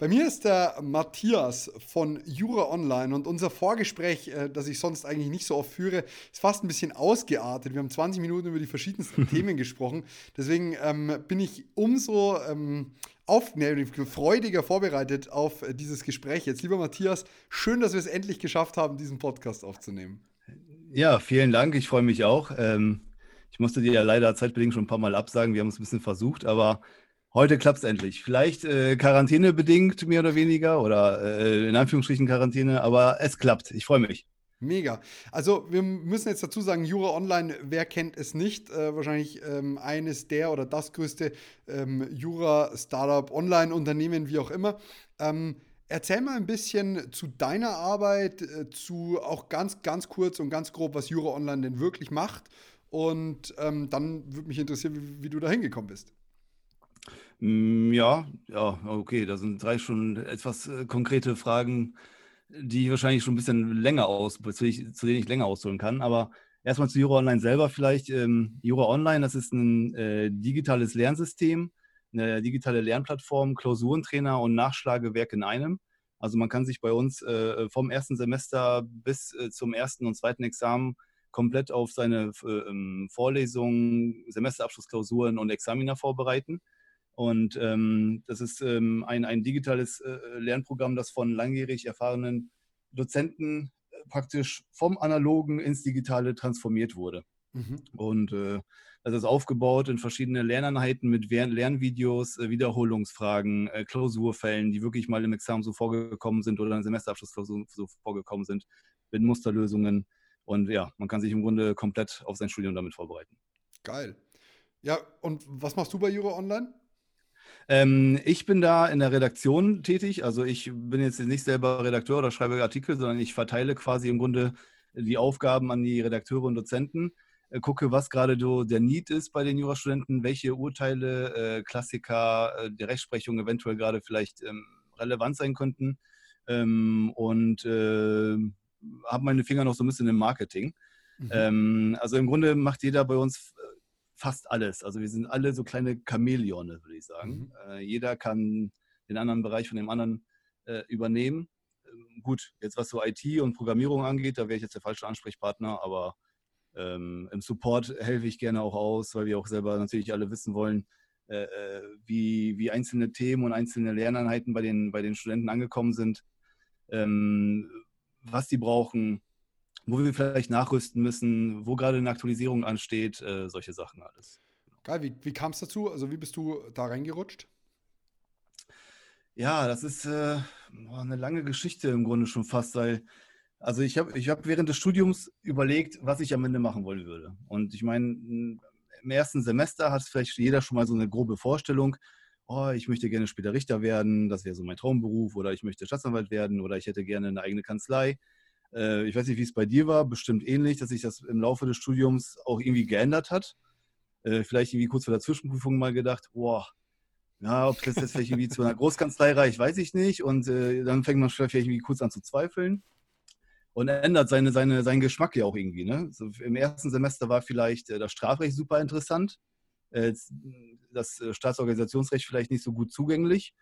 Bei mir ist der Matthias von Jura Online und unser Vorgespräch, äh, das ich sonst eigentlich nicht so oft führe, ist fast ein bisschen ausgeartet. Wir haben 20 Minuten über die verschiedensten Themen gesprochen. Deswegen ähm, bin ich umso ähm, auf, ne, freudiger vorbereitet auf dieses Gespräch. Jetzt, lieber Matthias, schön, dass wir es endlich geschafft haben, diesen Podcast aufzunehmen. Ja, vielen Dank. Ich freue mich auch. Ähm, ich musste dir ja leider zeitbedingt schon ein paar Mal absagen. Wir haben es ein bisschen versucht, aber Heute klappt es endlich. Vielleicht äh, quarantänebedingt mehr oder weniger oder äh, in Anführungsstrichen Quarantäne, aber es klappt. Ich freue mich. Mega. Also wir müssen jetzt dazu sagen, Jura Online, wer kennt es nicht? Äh, wahrscheinlich ähm, eines der oder das größte ähm, Jura-Startup, Online-Unternehmen, wie auch immer. Ähm, erzähl mal ein bisschen zu deiner Arbeit, äh, zu auch ganz, ganz kurz und ganz grob, was Jura Online denn wirklich macht. Und ähm, dann würde mich interessieren, wie, wie du da hingekommen bist. Hm, ja, ja, okay, da sind drei schon etwas äh, konkrete Fragen, die ich wahrscheinlich schon ein bisschen länger aus, zu, denen ich länger ausholen kann. Aber erstmal zu Jura Online selber vielleicht. Ähm, Jura Online, das ist ein äh, digitales Lernsystem, eine digitale Lernplattform, Klausurentrainer und Nachschlagewerk in einem. Also man kann sich bei uns äh, vom ersten Semester bis zum ersten und zweiten Examen komplett auf seine äh, ähm, Vorlesungen, Semesterabschlussklausuren und Examiner vorbereiten. Und ähm, das ist ähm, ein, ein digitales äh, Lernprogramm, das von langjährig erfahrenen Dozenten äh, praktisch vom Analogen ins Digitale transformiert wurde. Mhm. Und äh, das ist aufgebaut in verschiedene Lerneinheiten mit Lernvideos, äh, Wiederholungsfragen, äh, Klausurfällen, die wirklich mal im Examen so vorgekommen sind oder in Semesterabschlussklausuren so vorgekommen sind, mit Musterlösungen. Und ja, man kann sich im Grunde komplett auf sein Studium damit vorbereiten. Geil. Ja, und was machst du bei Jura Online? Ähm, ich bin da in der Redaktion tätig. Also ich bin jetzt nicht selber Redakteur oder schreibe Artikel, sondern ich verteile quasi im Grunde die Aufgaben an die Redakteure und Dozenten. Äh, gucke, was gerade so der Need ist bei den Jurastudenten, welche Urteile, äh, Klassiker äh, der Rechtsprechung eventuell gerade vielleicht ähm, relevant sein könnten. Ähm, und äh, habe meine Finger noch so ein bisschen im Marketing. Mhm. Ähm, also im Grunde macht jeder bei uns fast alles. Also wir sind alle so kleine Chamäleone, würde ich sagen. Mhm. Äh, jeder kann den anderen Bereich von dem anderen äh, übernehmen. Ähm, gut, jetzt was so IT und Programmierung angeht, da wäre ich jetzt der falsche Ansprechpartner, aber ähm, im Support helfe ich gerne auch aus, weil wir auch selber natürlich alle wissen wollen, äh, äh wie, wie einzelne Themen und einzelne Lerneinheiten bei den, bei den Studenten angekommen sind, ähm, was die brauchen, wo wir vielleicht nachrüsten müssen, wo gerade eine Aktualisierung ansteht, äh, solche Sachen alles. Geil, wie, wie kam es dazu? Also wie bist du da reingerutscht? Ja, das ist äh, eine lange Geschichte im Grunde schon fast, weil also ich habe ich hab während des Studiums überlegt, was ich am Ende machen wollen würde. Und ich meine, im ersten Semester hat vielleicht jeder schon mal so eine grobe Vorstellung, oh, ich möchte gerne später Richter werden, das wäre so mein Traumberuf, oder ich möchte Staatsanwalt werden, oder ich hätte gerne eine eigene Kanzlei. Äh, ich weiß nicht, wie es bei dir war, bestimmt ähnlich, dass sich das im Laufe des Studiums auch irgendwie geändert hat. Äh, vielleicht irgendwie kurz vor der Zwischenprüfung mal gedacht, boah, ja, ob das jetzt vielleicht irgendwie zu einer Großkanzlei reicht, weiß ich nicht. Und äh, dann fängt man vielleicht irgendwie kurz an zu zweifeln und ändert seine, seine, seinen Geschmack ja auch irgendwie. Ne? So, Im ersten Semester war vielleicht äh, das Strafrecht super interessant, äh, das äh, Staatsorganisationsrecht vielleicht nicht so gut zugänglich.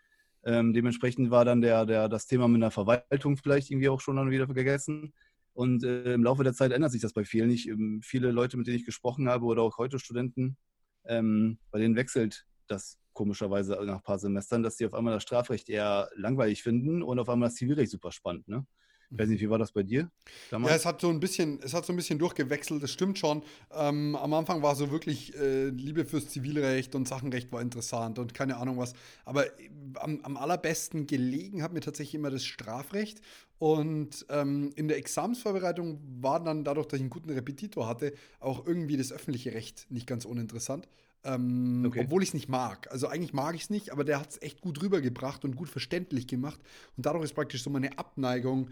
Ähm, dementsprechend war dann der, der, das Thema mit der Verwaltung vielleicht irgendwie auch schon dann wieder vergessen. Und äh, im Laufe der Zeit ändert sich das bei vielen nicht. Ähm, viele Leute, mit denen ich gesprochen habe oder auch heute Studenten, ähm, bei denen wechselt das komischerweise nach ein paar Semestern, dass die auf einmal das Strafrecht eher langweilig finden und auf einmal das Zivilrecht super spannend. Ne? Ich weiß nicht, wie war das bei dir? Damals? Ja, es hat so ein bisschen, es hat so ein bisschen durchgewechselt, das stimmt schon. Ähm, am Anfang war so wirklich äh, Liebe fürs Zivilrecht und Sachenrecht war interessant und keine Ahnung was. Aber äh, am, am allerbesten gelegen hat mir tatsächlich immer das Strafrecht. Und ähm, in der Examensvorbereitung war dann dadurch, dass ich einen guten Repetitor hatte, auch irgendwie das öffentliche Recht nicht ganz uninteressant. Ähm, okay. Obwohl ich es nicht mag. Also eigentlich mag ich es nicht, aber der hat es echt gut rübergebracht und gut verständlich gemacht. Und dadurch ist praktisch so meine Abneigung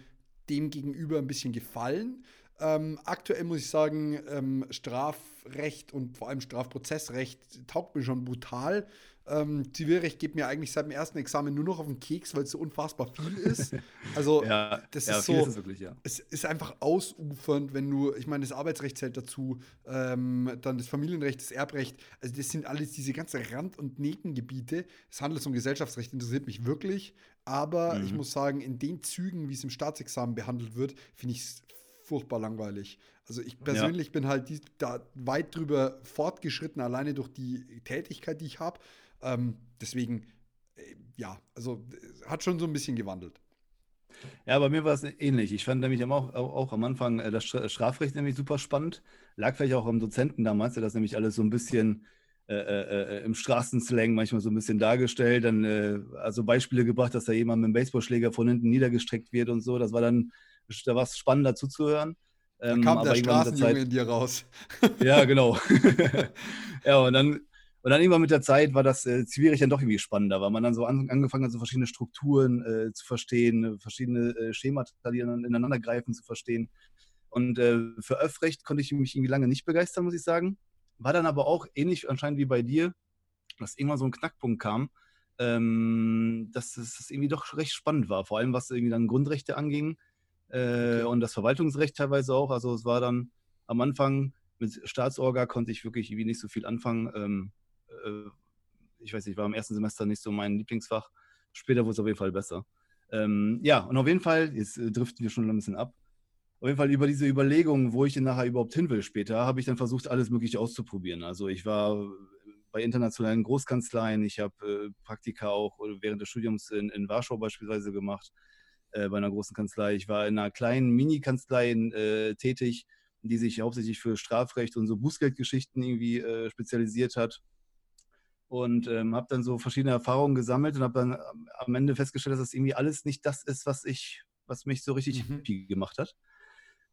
dem gegenüber ein bisschen gefallen. Ähm, aktuell muss ich sagen, ähm, Strafrecht und vor allem Strafprozessrecht taugt mir schon brutal. Ähm, Zivilrecht geht mir eigentlich seit dem ersten Examen nur noch auf den Keks, weil es so unfassbar viel ist. Also, ja, das ja, ist so. Ist es, wirklich, ja. es ist einfach ausufernd, wenn du, ich meine, das Arbeitsrecht zählt dazu, ähm, dann das Familienrecht, das Erbrecht. Also, das sind alles diese ganzen Rand- und Nebengebiete. Das Handels- und Gesellschaftsrecht interessiert mich wirklich. Aber Mhm. ich muss sagen, in den Zügen, wie es im Staatsexamen behandelt wird, finde ich es furchtbar langweilig. Also ich persönlich bin halt die, da weit drüber fortgeschritten, alleine durch die Tätigkeit, die ich habe. Ähm, deswegen, äh, ja, also äh, hat schon so ein bisschen gewandelt. Ja, bei mir war es ähnlich. Ich fand nämlich auch, auch, auch am Anfang äh, das Stra- Strafrecht nämlich super spannend. Lag vielleicht auch am Dozenten damals, der das nämlich alles so ein bisschen äh, äh, äh, im Straßenslang manchmal so ein bisschen dargestellt. Dann äh, also Beispiele gebracht, dass da jemand mit dem Baseballschläger von hinten niedergestreckt wird und so. Das war dann, da war es spannend dazu zu hören. Da Ähm, kam der Straßenjunge Zeit- in dir raus. ja, genau. ja, und dann, und dann irgendwann mit der Zeit war das äh, Zivilrecht dann doch irgendwie spannender, weil man dann so an, angefangen hat, so verschiedene Strukturen äh, zu verstehen, verschiedene äh, Schemata, die dann ineinander greifen, zu verstehen. Und äh, für Öffrecht konnte ich mich irgendwie lange nicht begeistern, muss ich sagen. War dann aber auch ähnlich anscheinend wie bei dir, dass irgendwann so ein Knackpunkt kam, ähm, dass es dass irgendwie doch recht spannend war, vor allem was irgendwie dann Grundrechte anging äh, und das Verwaltungsrecht teilweise auch. Also es war dann am Anfang mit Staatsorga konnte ich wirklich irgendwie nicht so viel anfangen. Ähm, äh, ich weiß nicht, war im ersten Semester nicht so mein Lieblingsfach. Später wurde es auf jeden Fall besser. Ähm, ja, und auf jeden Fall, jetzt äh, driften wir schon ein bisschen ab. Auf jeden Fall über diese Überlegungen, wo ich denn nachher überhaupt hin will später, habe ich dann versucht, alles Mögliche auszuprobieren. Also ich war bei internationalen Großkanzleien, ich habe äh, Praktika auch während des Studiums in, in Warschau beispielsweise gemacht, äh, bei einer großen Kanzlei. Ich war in einer kleinen Mini-Kanzlei äh, tätig, die sich hauptsächlich für Strafrecht und so Bußgeldgeschichten irgendwie äh, spezialisiert hat. Und ähm, habe dann so verschiedene Erfahrungen gesammelt und habe dann am- am Ende festgestellt, dass das irgendwie alles nicht das ist, was ich, was mich so richtig Mhm. happy gemacht hat.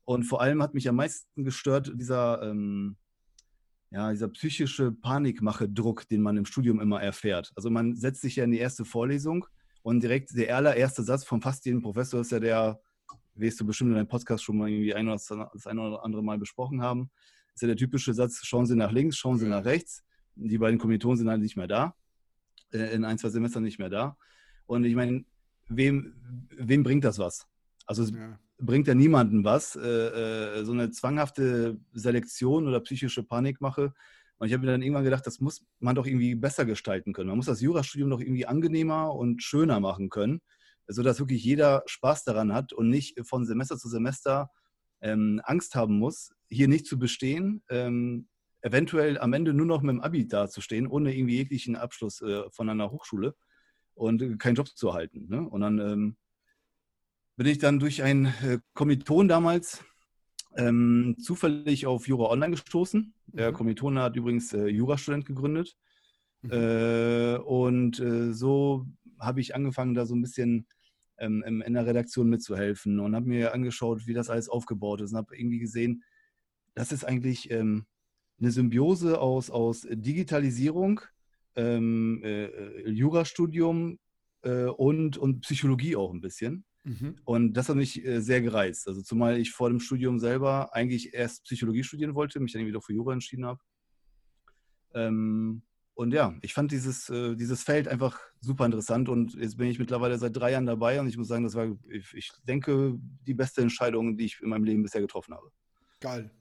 Und vor allem hat mich am meisten gestört dieser, ähm, ja, dieser psychische Panikmache-Druck, den man im Studium immer erfährt. Also man setzt sich ja in die erste Vorlesung und direkt der allererste Satz von fast jedem Professor ist ja der, wirst du bestimmt in deinem Podcast schon mal irgendwie ein oder das ein oder andere Mal besprochen haben, ist ja der typische Satz, schauen Sie nach links, schauen Sie nach rechts. Die beiden Kommilitonen sind halt nicht mehr da, äh, in ein, zwei Semestern nicht mehr da. Und ich meine, wem, wem bringt das was? Also Ja. Bringt ja niemandem was, äh, äh, so eine zwanghafte Selektion oder psychische Panikmache. Und ich habe mir dann irgendwann gedacht, das muss man doch irgendwie besser gestalten können. Man muss das Jurastudium doch irgendwie angenehmer und schöner machen können, sodass wirklich jeder Spaß daran hat und nicht von Semester zu Semester ähm, Angst haben muss, hier nicht zu bestehen, ähm, eventuell am Ende nur noch mit dem Abi dazustehen, ohne irgendwie jeglichen Abschluss äh, von einer Hochschule und äh, keinen Job zu erhalten. Ne? Und dann ähm, bin ich dann durch einen äh, Kommiliton damals ähm, zufällig auf Jura Online gestoßen. Der Mhm. Kommiliton hat übrigens äh, Jurastudent gegründet. Mhm. Äh, und äh, so habe ich angefangen, da so ein bisschen ähm, in in der Redaktion mitzuhelfen und habe mir angeschaut, wie das alles aufgebaut ist und habe irgendwie gesehen, das ist eigentlich ähm, eine Symbiose aus, aus Digitalisierung, ähm, äh, äh, Jurastudium äh, und, und Psychologie auch ein bisschen. Mhm. Und das hat mich äh, sehr gereizt. Also zumal ich vor dem Studium selber eigentlich erst Psychologie studieren wollte, mich dann doch für Jura entschieden habe. Ähm, und ja, ich fand dieses, äh, dieses Feld einfach super interessant und jetzt bin ich mittlerweile seit drei Jahren dabei und ich muss sagen, das war, ich, ich denke, die beste Entscheidung, die ich in meinem Leben bisher getroffen habe. Geil.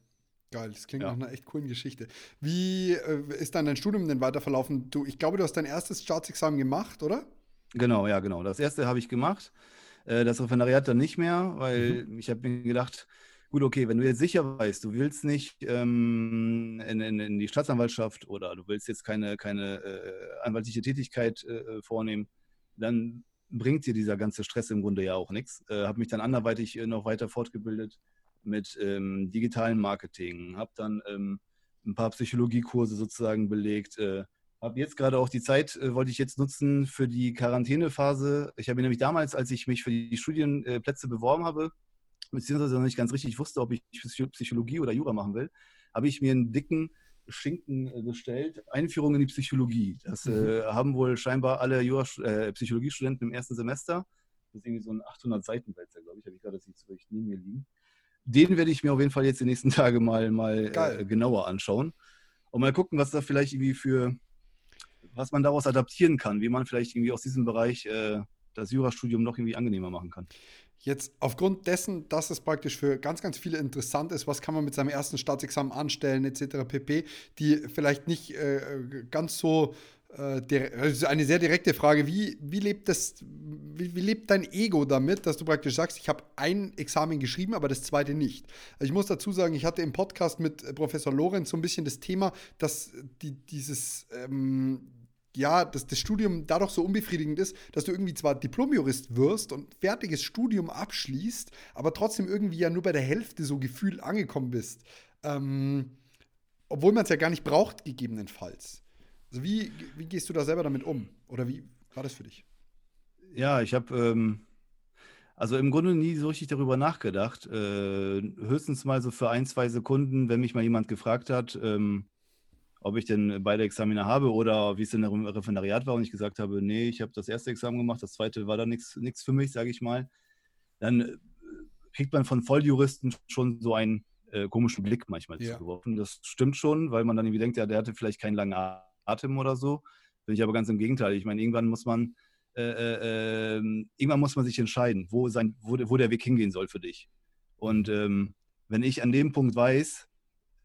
Geil, das klingt Ja. nach einer echt coolen Geschichte. Wie äh, ist dann dein Studium denn weiter verlaufen? Du, ich glaube, du hast dein erstes Staatsexamen gemacht, oder? Genau, ja, genau. Das erste habe ich gemacht. Äh, Das Referendariat dann nicht mehr, weil ich habe mir gedacht, gut, okay, wenn du jetzt sicher weißt, du willst nicht ähm, in, in, in die Staatsanwaltschaft oder du willst jetzt keine, keine äh, anwaltliche Tätigkeit äh, vornehmen, dann bringt dir dieser ganze Stress im Grunde ja auch nichts. Äh, habe mich dann anderweitig äh, noch weiter fortgebildet mit ähm, digitalem Marketing, habe dann ähm, ein paar Psychologiekurse sozusagen belegt, äh, habe jetzt gerade auch die Zeit, äh, wollte ich jetzt nutzen für die Quarantänephase. Ich habe mir nämlich damals, als ich mich für die Studienplätze beworben habe, beziehungsweise noch nicht ganz richtig wusste, ob ich Psycho- Psychologie oder Jura machen will, habe ich mir einen dicken Schinken äh, bestellt, Einführung in die Psychologie. Das äh, haben wohl scheinbar alle Jura, äh, Psychologiestudenten im ersten Semester. Das ist irgendwie so ein 800 Seiten Wälzer, glaube ich, habe ich gerade jetzt richtig neben mir liegen. den werde ich mir auf jeden Fall jetzt die nächsten Tage mal, mal äh, genauer anschauen und mal gucken, was da vielleicht irgendwie für, was man daraus adaptieren kann, wie man vielleicht irgendwie aus diesem Bereich äh, das Jurastudium noch irgendwie angenehmer machen kann. Jetzt aufgrund dessen, dass es praktisch für ganz, ganz viele interessant ist, was kann man mit seinem ersten Staatsexamen anstellen, etc. pp., die vielleicht nicht äh, ganz so äh, eine sehr direkte Frage. Wie, wie, lebt das, wie, wie, lebt dein Ego damit, dass du praktisch sagst, ich habe ein Examen geschrieben, aber das zweite nicht? Also ich muss dazu sagen, ich hatte im Podcast mit Professor Lorenz so ein bisschen das Thema, dass die, dieses ähm, ja, dass das Studium dadurch so unbefriedigend ist, dass du irgendwie zwar Diplomjurist wirst und fertiges Studium abschließt, aber trotzdem irgendwie ja nur bei der Hälfte so gefühlt angekommen bist. Ähm, obwohl man es ja gar nicht braucht, gegebenenfalls. Also wie, wie gehst du da selber damit um? Oder wie war das für dich? Ja, ich habe ähm, also im Grunde nie so richtig darüber nachgedacht. Äh, höchstens mal so für ein, zwei Sekunden, wenn mich mal jemand gefragt hat, ähm, ob ich denn beide Examiner habe oder wie es in im Referendariat war und ich gesagt habe, nee, ich habe das erste Examen gemacht, das zweite war da nichts für mich, sage ich mal, dann äh, kriegt man von Volljuristen schon so einen äh, komischen Blick manchmal ja. zugeworfen. Das stimmt schon, weil man dann irgendwie denkt, ja, der hatte vielleicht keinen langen Atem oder so. Bin ich aber ganz im Gegenteil. Ich meine, irgendwann muss man äh, äh, ähm, irgendwann muss man sich entscheiden, wo, sein, wo, wo der Weg hingehen soll für dich. Und ähm, wenn ich an dem Punkt weiß,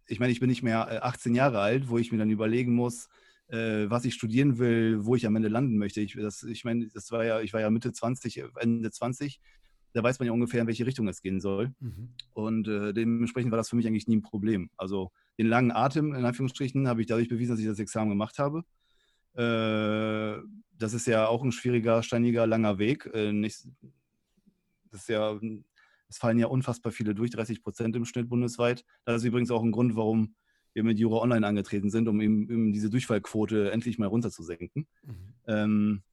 ich meine, ich bin nicht mehr 18 äh, Jahre alt, wo ich mir dann überlegen muss, äh, was ich studieren will, wo ich am Ende landen möchte. Ich, das, ich meine, das war ja, ich war ja Mitte 20, Ende 20. Da weiß man ja ungefähr, in welche Richtung es gehen soll. Mhm. Und äh, dementsprechend war das für mich eigentlich nie ein Problem. Also den langen Atem, in Anführungsstrichen, habe ich dadurch bewiesen, dass ich das Examen gemacht habe. Äh, das ist ja auch ein schwieriger, steiniger, langer Weg. Äh, nicht, das ist ja es fallen ja unfassbar viele durch, 30 Prozent im Schnitt bundesweit. Das ist übrigens auch ein Grund, warum wir mit Jura Online angetreten sind, um eben, eben diese Durchfallquote endlich mal runterzusenken. Mhm. Ähm,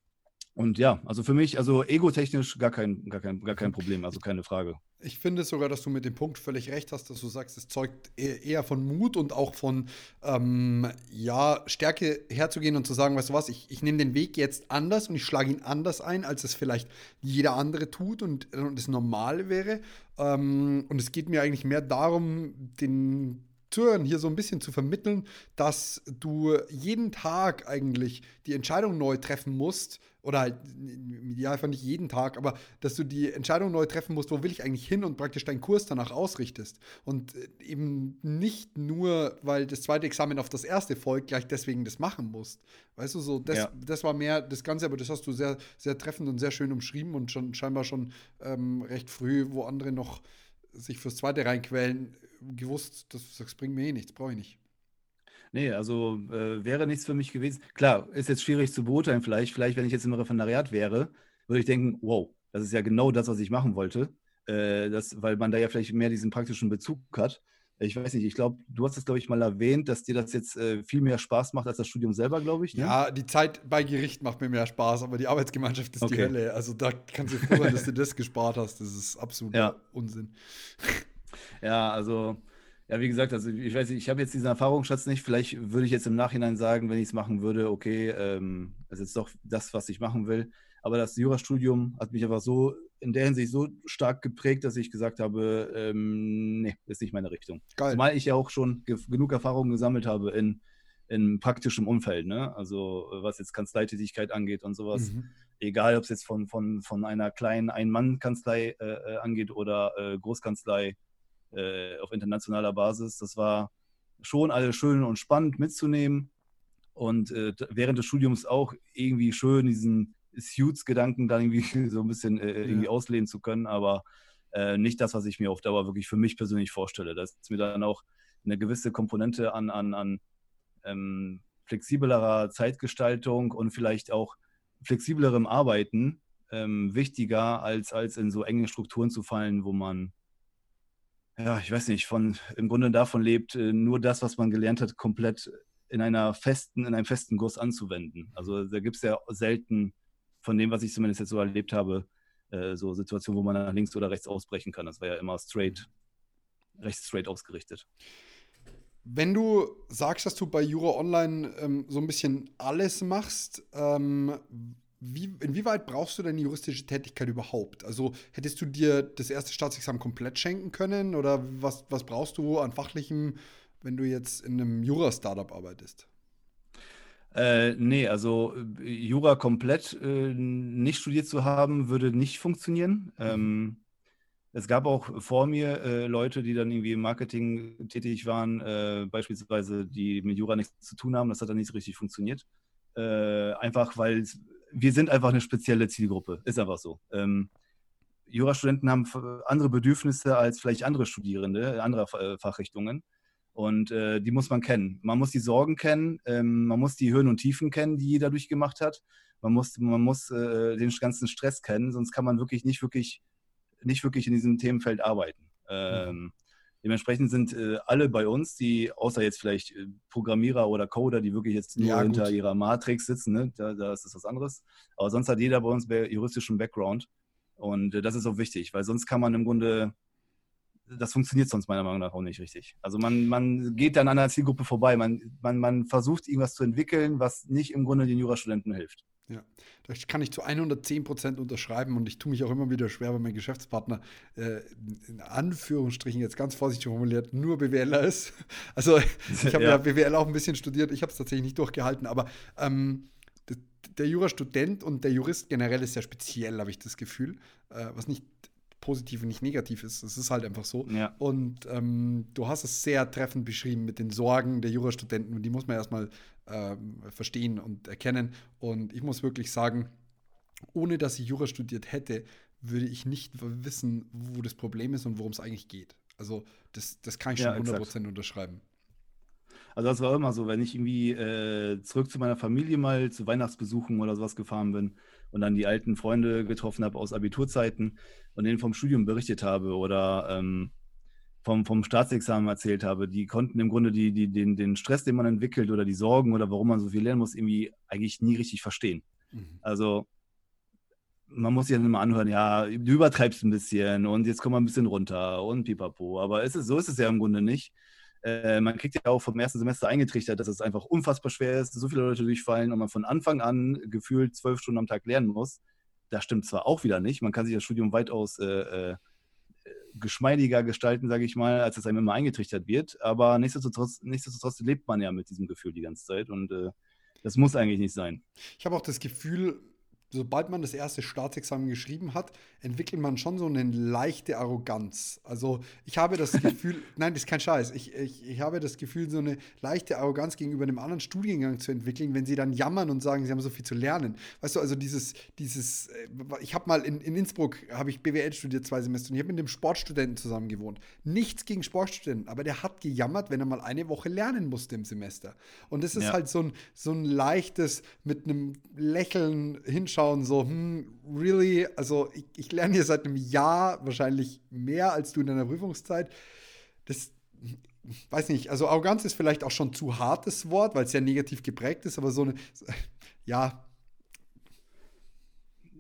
und ja, also für mich, also egotechnisch gar kein, gar, kein, gar kein Problem, also keine Frage. Ich finde sogar, dass du mit dem Punkt völlig recht hast, dass du sagst, es zeugt e-, eher von Mut und auch von ähm, ja, Stärke herzugehen und zu sagen, weißt du was, ich, ich nehme den Weg jetzt anders und ich schlage ihn anders ein, als es vielleicht jeder andere tut und, und es normal wäre. Ähm, und es geht mir eigentlich mehr darum, den Zuhörern hier so ein bisschen zu vermitteln, dass du jeden Tag eigentlich die Entscheidung neu treffen musst, oder halt im Idealfall nicht jeden Tag, aber dass du die Entscheidung neu treffen musst, wo will ich eigentlich hin und praktisch deinen Kurs danach ausrichtest. Und äh, eben nicht nur, weil das zweite Examen auf das erste folgt, gleich deswegen das machen musst. Weißt du, so, das, ja. das war mehr das Ganze, aber das hast du sehr, sehr treffend und sehr schön umschrieben und schon scheinbar schon ähm, recht früh, wo andere noch sich fürs zweite reinquälen, gewusst, das, das bringt mir eh nichts, brauche ich nicht. Nee, also äh, wäre nichts für mich gewesen. Klar, ist jetzt schwierig zu beurteilen, vielleicht. Vielleicht, wenn ich jetzt im Referendariat wäre, würde ich denken, wow, das ist ja genau das, was ich machen wollte. Äh, das, weil man da ja vielleicht mehr diesen praktischen Bezug hat. Ich weiß nicht, ich glaube, du hast es, glaube ich, mal erwähnt, dass dir das jetzt äh, viel mehr Spaß macht als das Studium selber, glaube ich. Ne? Ja, die Zeit bei Gericht macht mir mehr Spaß, aber die Arbeitsgemeinschaft ist okay. die Hölle. Also da kannst du froh sein, dass du das gespart hast. Das ist absolut ja. Unsinn. Ja, also ja, wie gesagt, also ich weiß nicht, ich habe jetzt diesen Erfahrungsschatz nicht. Vielleicht würde ich jetzt im Nachhinein sagen, wenn ich es machen würde, okay, ähm, das ist jetzt doch das, was ich machen will. Aber das Jurastudium hat mich einfach so in der Hinsicht so stark geprägt, dass ich gesagt habe, ähm, nee, ist nicht meine Richtung. Geil. Zumal ich ja auch schon ge genug Erfahrungen gesammelt habe in, in praktischem Umfeld, ne? Also was jetzt Kanzleitätigkeit angeht und sowas. Mhm. Egal, ob es jetzt von, von, von einer kleinen Ein-Mann-Kanzlei äh, äh angeht oder äh, Großkanzlei äh, auf internationaler Basis. Das war schon alles schön und spannend mitzunehmen und äh, während des Studiums auch irgendwie schön diesen Suits-Gedanken dann irgendwie so ein bisschen äh, irgendwie ja. auslehnen zu können, aber äh, nicht das, was ich mir auf Dauer wirklich für mich persönlich vorstelle. Das ist mir dann auch eine gewisse Komponente an, an, an ähm, flexiblerer Zeitgestaltung und vielleicht auch flexiblerem Arbeiten ähm, wichtiger, als, als in so enge Strukturen zu fallen, wo man ja, ich weiß nicht, von im Grunde davon lebt, äh, nur das, was man gelernt hat, komplett in einer festen, in einem festen Guss anzuwenden. Also da gibt es ja selten von dem, was ich zumindest jetzt so erlebt habe, äh, so Situationen, wo man nach links oder rechts ausbrechen kann. Das war ja immer straight, recht straight ausgerichtet. Wenn du sagst, dass du bei Jura Online ähm, so ein bisschen alles machst, ähm, wie, inwieweit brauchst du deine juristische Tätigkeit überhaupt? Also hättest du dir das erste Staatsexamen komplett schenken können oder was, was brauchst du an fachlichem, wenn du jetzt in einem Jura-Startup arbeitest? Äh, nee, also Jura komplett äh, nicht studiert zu haben, würde nicht funktionieren. Ähm, es gab auch vor mir äh, Leute, die dann irgendwie im Marketing tätig waren, äh, beispielsweise, die mit Jura nichts zu tun haben. Das hat dann nicht so richtig funktioniert. Äh, einfach weil wir sind einfach eine spezielle Zielgruppe. Ist einfach so. Ähm, Jurastudenten haben andere Bedürfnisse als vielleicht andere Studierende anderer äh, Fachrichtungen. Und äh, die muss man kennen. Man muss die Sorgen kennen, ähm, man muss die Höhen und Tiefen kennen, die jeder durchgemacht hat. Man muss, man muss äh, den ganzen Stress kennen, sonst kann man wirklich nicht wirklich, nicht wirklich in diesem Themenfeld arbeiten. Ähm, mhm. Dementsprechend sind äh, alle bei uns, die, außer jetzt vielleicht äh, Programmierer oder Coder, die wirklich jetzt nur ja, hinter ihrer Matrix sitzen, ne? da, da, ist das was anderes. Aber sonst hat jeder bei uns juristischen Background. Und äh, das ist auch wichtig, weil sonst kann man im Grunde, das funktioniert sonst meiner Meinung nach auch nicht richtig. Also man, man geht dann an einer Zielgruppe vorbei. Man, man, man versucht irgendwas zu entwickeln, was nicht im Grunde den Jurastudenten hilft. Ja, das kann ich zu 110 Prozent unterschreiben und ich tue mich auch immer wieder schwer, wenn mein Geschäftspartner äh, in Anführungsstrichen jetzt ganz vorsichtig formuliert nur BWLer ist. Also ich habe ja. ja. BWL auch ein bisschen studiert, ich habe es tatsächlich nicht durchgehalten, aber ähm, der Jurastudent und der Jurist generell ist sehr speziell, habe ich das Gefühl, äh, was nicht positiv und nicht negativ ist. Es ist halt einfach so. Ja. Und ähm, du hast es sehr treffend beschrieben mit den Sorgen der Jurastudenten und die muss man erstmal äh, verstehen und erkennen. Und ich muss wirklich sagen, ohne dass ich Jura studiert hätte, würde ich nicht wissen, wo das Problem ist und worum es eigentlich geht. Also das, das kann ich schon ja, 100% exakt. unterschreiben. Also das war immer so, wenn ich irgendwie äh, zurück zu meiner Familie mal zu Weihnachtsbesuchen oder sowas gefahren bin und dann die alten Freunde getroffen habe aus Abiturzeiten und denen vom Studium berichtet habe oder ähm, vom, vom Staatsexamen erzählt habe, die konnten im Grunde die, die, den, den Stress, den man entwickelt oder die Sorgen oder warum man so viel lernen muss, irgendwie eigentlich nie richtig verstehen. Mhm. Also man muss sich dann immer anhören, ja, du übertreibst ein bisschen und jetzt komm mal ein bisschen runter und pipapo. Aber ist es, so ist es ja im Grunde nicht. Äh, man kriegt ja auch vom ersten Semester eingetrichtert, dass es einfach unfassbar schwer ist, so viele Leute durchfallen und man von Anfang an gefühlt zwölf Stunden am Tag lernen muss. Das stimmt zwar auch wieder nicht, man kann sich das Studium weitaus äh, äh, geschmeidiger gestalten, sage ich mal, als es einem immer eingetrichtert wird, aber nichtsdestotrotz, nichtsdestotrotz lebt man ja mit diesem Gefühl die ganze Zeit und äh, das muss eigentlich nicht sein. Ich habe auch das Gefühl, sobald man das erste Staatsexamen geschrieben hat, entwickelt man schon so eine leichte Arroganz. Also ich habe das Gefühl, nein, das ist kein Scheiß, ich, ich, ich habe das Gefühl, so eine leichte Arroganz gegenüber einem anderen Studiengang zu entwickeln, wenn sie dann jammern und sagen, sie haben so viel zu lernen. Weißt du, also dieses, dieses, äh, ich habe mal in, in Innsbruck, habe ich BWL studiert zwei Semester und ich habe mit dem Sportstudenten zusammen gewohnt. Nichts gegen Sportstudenten, aber der hat gejammert, wenn er mal eine Woche lernen musste im Semester. Und das ist ja. halt so ein, so ein leichtes, mit einem Lächeln hinschauen anschauen, so, hm, really? Also ich, ich lerne hier seit einem Jahr wahrscheinlich mehr als du in deiner Prüfungszeit. Das, weiß nicht, also Arroganz ist vielleicht auch schon zu hartes Wort, weil es ja negativ geprägt ist, aber so eine, ja.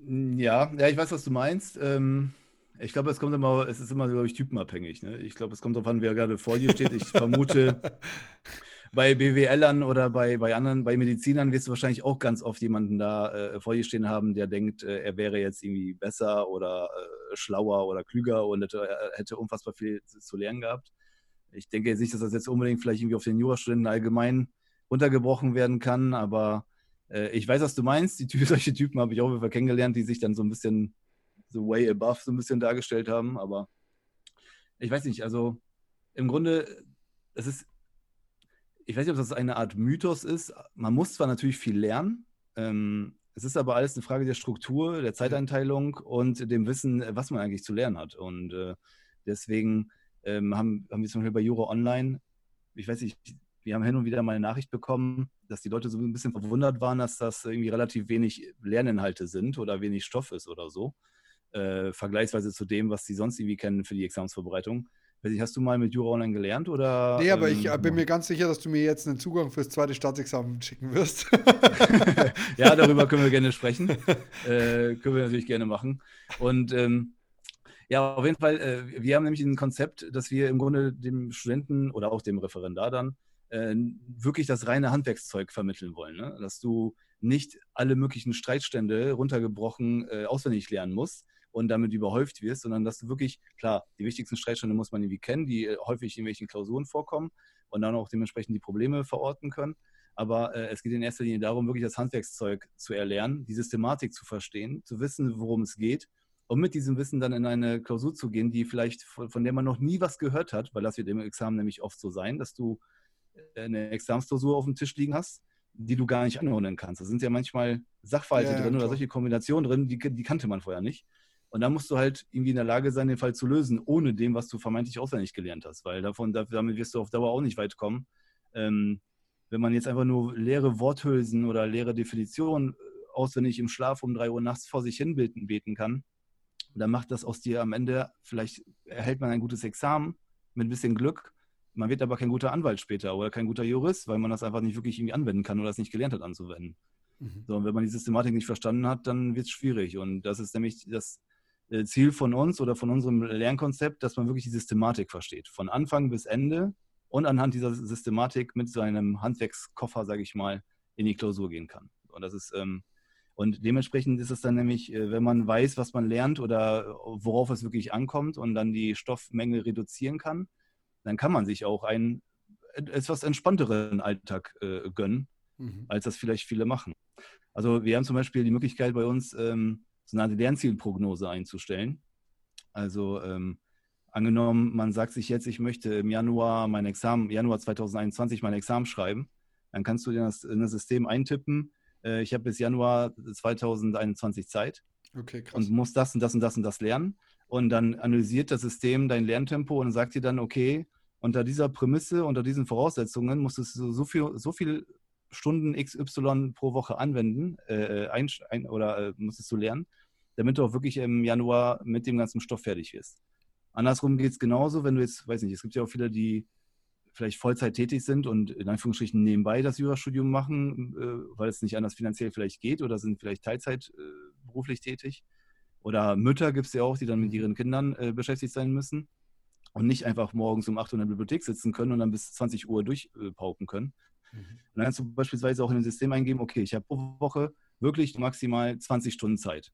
Ja, ja, ich weiß, was du meinst. Ähm, ich glaube, es kommt immer, es ist immer, glaube ich, typenabhängig. Ne? Ich glaube, es kommt darauf an, wer gerade vor dir steht. Ich vermute, bei BWLern oder bei, bei anderen, bei Medizinern wirst du wahrscheinlich auch ganz oft jemanden da äh, vor dir stehen haben, der denkt, äh, er wäre jetzt irgendwie besser oder äh, schlauer oder klüger und hätte, äh, hätte unfassbar viel zu, lernen gehabt. Ich denke jetzt nicht, dass das jetzt unbedingt vielleicht irgendwie auf den Jurastudenten allgemein runtergebrochen werden kann, aber äh, ich weiß, was du meinst. Die, solche Typen habe ich auch wieder kennengelernt, die sich dann so ein bisschen so way above so ein bisschen dargestellt haben, aber ich weiß nicht, also im Grunde, es ist ich weiß nicht, ob das eine Art Mythos ist. Man muss zwar natürlich viel lernen, ähm, es ist aber alles eine Frage der Struktur, der Zeiteinteilung und dem Wissen, was man eigentlich zu lernen hat. Und äh, deswegen ähm, haben, haben wir zum Beispiel bei Jura Online, ich weiß nicht, wir haben hin und wieder mal eine Nachricht bekommen, dass die Leute so ein bisschen verwundert waren, dass das irgendwie relativ wenig Lerninhalte sind oder wenig Stoff ist oder so, äh, vergleichsweise zu dem, was sie sonst irgendwie kennen für die Examensvorbereitung. Hast du mal mit Jura Online gelernt? Oder, nee, aber ähm, ich bin mir ganz sicher, dass du mir jetzt einen Zugang fürs zweite Staatsexamen schicken wirst. ja, darüber können wir gerne sprechen. äh, können wir natürlich gerne machen. Und ähm, ja, auf jeden Fall, äh, wir haben nämlich ein Konzept, dass wir im Grunde dem Studenten oder auch dem Referendar dann äh, wirklich das reine Handwerkszeug vermitteln wollen. Ne? Dass du nicht alle möglichen Streitstände runtergebrochen äh, auswendig lernen musst und damit überhäuft wirst, sondern dass du wirklich, klar, die wichtigsten Streitstände muss man irgendwie kennen, die äh, häufig in welchen Klausuren vorkommen und dann auch dementsprechend die Probleme verorten können. Aber äh, es geht in erster Linie darum, wirklich das Handwerkszeug zu erlernen, die Systematik zu verstehen, zu wissen, worum es geht und mit diesem Wissen dann in eine Klausur zu gehen, die vielleicht von, von der man noch nie was gehört hat, weil das wird im Examen nämlich oft so sein, dass du äh, eine Examensklausur auf dem Tisch liegen hast, die du gar nicht anordnen kannst. Da sind ja manchmal Sachverhalte ja, drin klar. oder solche Kombinationen drin, die, die kannte man vorher nicht. Und da musst du halt irgendwie in der Lage sein, den Fall zu lösen, ohne dem, was du vermeintlich auswendig gelernt hast, weil davon, damit wirst du auf Dauer auch nicht weit kommen. Ähm, wenn man jetzt einfach nur leere Worthülsen oder leere Definitionen äh, auswendig im Schlaf um drei Uhr nachts vor sich hin beten, beten kann, dann macht das aus dir am Ende, vielleicht erhält man ein gutes Examen mit ein bisschen Glück, man wird aber kein guter Anwalt später oder kein guter Jurist, weil man das einfach nicht wirklich irgendwie anwenden kann oder es nicht gelernt hat anzuwenden. Mhm. So, und wenn man die Systematik nicht verstanden hat, dann wird es schwierig. Und das ist nämlich das Ziel von uns oder von unserem Lernkonzept, dass man wirklich die Systematik versteht. Von Anfang bis Ende und anhand dieser Systematik mit seinem Handwerkskoffer, sage ich mal, in die Klausur gehen kann. Und das ist ähm, und dementsprechend ist es dann nämlich, äh, wenn man weiß, was man lernt oder worauf es wirklich ankommt und dann die Stoffmenge reduzieren kann, dann kann man sich auch einen etwas entspannteren Alltag äh, gönnen, mhm. als das vielleicht viele machen. Also wir haben zum Beispiel die Möglichkeit bei uns, ähm, so eine Lernzielprognose einzustellen. Also ähm, angenommen, man sagt sich jetzt, ich möchte im Januar mein Examen, Januar 2021 mein Examen schreiben, dann kannst du dir das in das System eintippen. Äh, ich habe bis Januar 2021 Zeit okay, und muss das und das und das und das lernen. Und dann analysiert das System dein Lerntempo und sagt dir dann, okay, unter dieser Prämisse, unter diesen Voraussetzungen musstest du so viel, so viel Stunden XY pro Woche anwenden äh, ein, ein, oder äh, musstest du lernen, damit du auch wirklich im Januar mit dem ganzen Stoff fertig wirst. Andersrum geht es genauso, wenn du jetzt, weiß nicht, es gibt ja auch viele, die vielleicht Vollzeit tätig sind und in Anführungsstrichen nebenbei das Jurastudium machen, äh, weil es nicht anders finanziell vielleicht geht oder sind vielleicht Teilzeit äh, beruflich tätig. Oder Mütter gibt es ja auch, die dann mit ihren Kindern äh, beschäftigt sein müssen und nicht einfach morgens um 8 Uhr in der Bibliothek sitzen können und dann bis 20 Uhr durchpauken können. Mhm. Und dann kannst du beispielsweise auch in ein System eingeben, okay, ich habe pro Woche wirklich maximal 20 Stunden Zeit.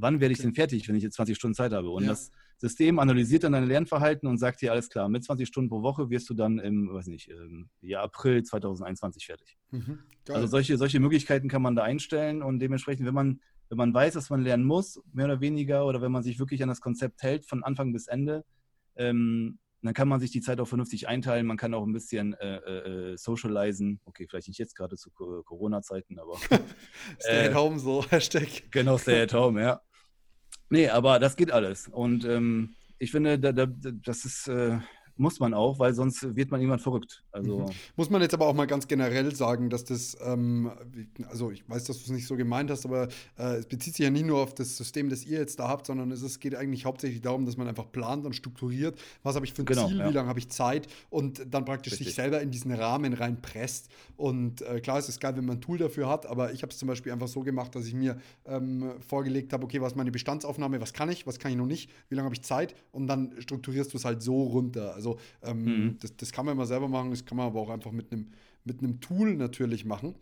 Wann werde ich denn fertig, wenn ich jetzt 20 Stunden Zeit habe? Und ja. das System analysiert dann dein Lernverhalten und sagt dir, alles klar, mit 20 Stunden pro Woche wirst du dann im, weiß nicht, im Jahr April 2021 fertig. Mhm. Also solche, solche Möglichkeiten kann man da einstellen und dementsprechend, wenn man wenn man weiß, was man lernen muss, mehr oder weniger, oder wenn man sich wirklich an das Konzept hält, von Anfang bis Ende, ähm, dann kann man sich die Zeit auch vernünftig einteilen. Man kann auch ein bisschen äh, äh, socialisen. Okay, vielleicht nicht jetzt gerade zu Corona-Zeiten, aber. stay at äh, home, so, Hashtag. Genau, stay at home, ja. Nee, aber das geht alles. Und ähm, ich finde, da, da, das ist, äh, muss man auch, weil sonst wird man jemand verrückt. Also mhm. Muss man jetzt aber auch mal ganz generell sagen, dass das, ähm, also ich weiß, dass du es nicht so gemeint hast, aber äh, es bezieht sich ja nicht nur auf das System, das ihr jetzt da habt, sondern es ist, geht eigentlich hauptsächlich darum, dass man einfach plant und strukturiert, was habe ich für ein genau, Ziel, ja. wie lange habe ich Zeit und dann praktisch Richtig. sich selber in diesen Rahmen reinpresst. Und äh, klar, es ist geil, wenn man ein Tool dafür hat, aber ich habe es zum Beispiel einfach so gemacht, dass ich mir ähm, vorgelegt habe, okay, was ist meine Bestandsaufnahme, was kann ich, was kann ich noch nicht, wie lange habe ich Zeit und dann strukturierst du es halt so runter. Also also ähm, mhm. das, das, kann man immer selber machen, das kann man aber auch einfach mit einem mit einem Tool natürlich machen.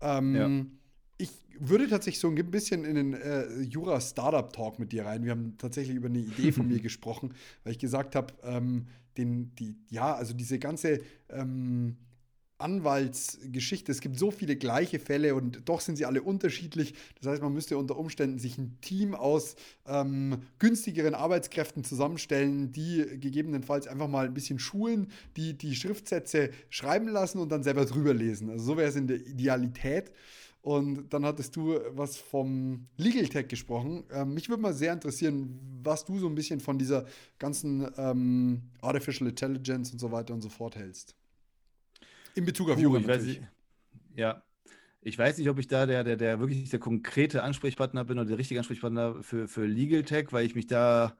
Ähm, ja. Ich würde tatsächlich so ein bisschen in den äh, Jura-Startup-Talk mit dir rein. Wir haben tatsächlich über eine Idee von mir gesprochen, weil ich gesagt habe, ähm, den, die, ja, also diese ganze ähm, Anwaltsgeschichte. Es gibt so viele gleiche Fälle und doch sind sie alle unterschiedlich. Das heißt, man müsste unter Umständen sich ein Team aus ähm, günstigeren Arbeitskräften zusammenstellen, die gegebenenfalls einfach mal ein bisschen schulen, die die Schriftsätze schreiben lassen und dann selber drüber lesen. Also so wäre es in der Idealität. Und dann hattest du was vom Legal Tech gesprochen. Ähm, mich würde mal sehr interessieren, was du so ein bisschen von dieser ganzen ähm, Artificial Intelligence und so weiter und so fort hältst. In Bezug auf Jura. Nicht, ja, ich weiß nicht, ob ich da der, der, der wirklich der konkrete Ansprechpartner bin oder der richtige Ansprechpartner für, für Legal Tech, weil ich mich da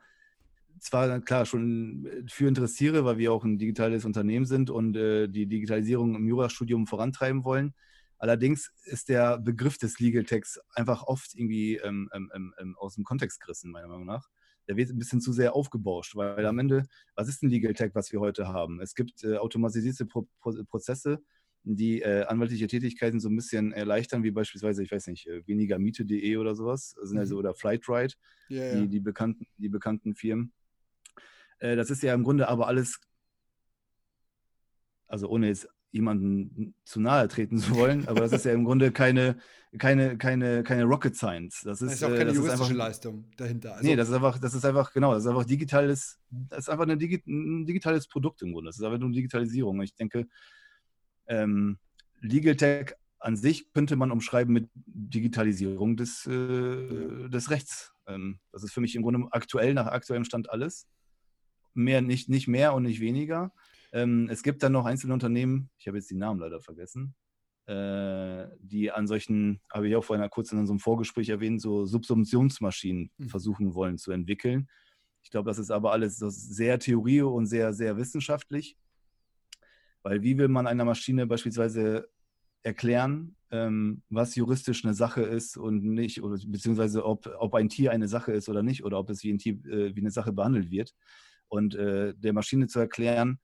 zwar klar schon für interessiere, weil wir auch ein digitales Unternehmen sind und äh, die Digitalisierung im Jurastudium vorantreiben wollen. Allerdings ist der Begriff des Legal Techs einfach oft irgendwie ähm, ähm, ähm, ähm aus dem Kontext gerissen, meiner Meinung nach. Der wird ein bisschen zu sehr aufgebauscht, weil am Ende, was ist ein Legal Tech, was wir heute haben? Es gibt äh, automatisierte Pro Pro Prozesse, die äh, anwaltliche Tätigkeiten so ein bisschen erleichtern, wie beispielsweise, ich weiß nicht, äh, weniger Miete.de oder sowas, also, also, oder Flightride, yeah, die, die, bekannten, die bekannten Firmen. Äh, das ist ja im Grunde aber alles, also ohne jetzt jemanden zu nahe treten zu wollen, aber das ist ja im Grunde keine, keine, keine, keine Rocket Science. Das ist, das ist auch keine äh, juristische einfach, Leistung dahinter. Also, nee, das ist einfach, das ist einfach, genau, das ist einfach digitales, das ist einfach Digi ein digitales Produkt im Grunde. Das ist einfach nur Digitalisierung. Ich denke, ähm, Legal Tech an sich könnte man umschreiben mit Digitalisierung des, äh, des Rechts. Ähm, das ist für mich im Grunde aktuell, nach aktuellem Stand alles. Mehr, nicht, nicht mehr und nicht weniger. Ähm, es gibt dann noch einzelne Unternehmen, ich habe jetzt die Namen leider vergessen, äh, die an solchen, habe ich auch vorhin kurz in unserem Vorgespräch erwähnt, so Subsumptionsmaschinen mhm. versuchen wollen zu entwickeln. Ich glaube, das ist aber alles sehr Theorie und sehr, sehr wissenschaftlich. Weil wie will man einer Maschine beispielsweise erklären, ähm, was juristisch eine Sache ist und nicht, oder, beziehungsweise ob, ob ein Tier eine Sache ist oder nicht, oder ob es wie ein Tier, äh, wie eine Sache behandelt wird. Und äh, der Maschine zu erklären,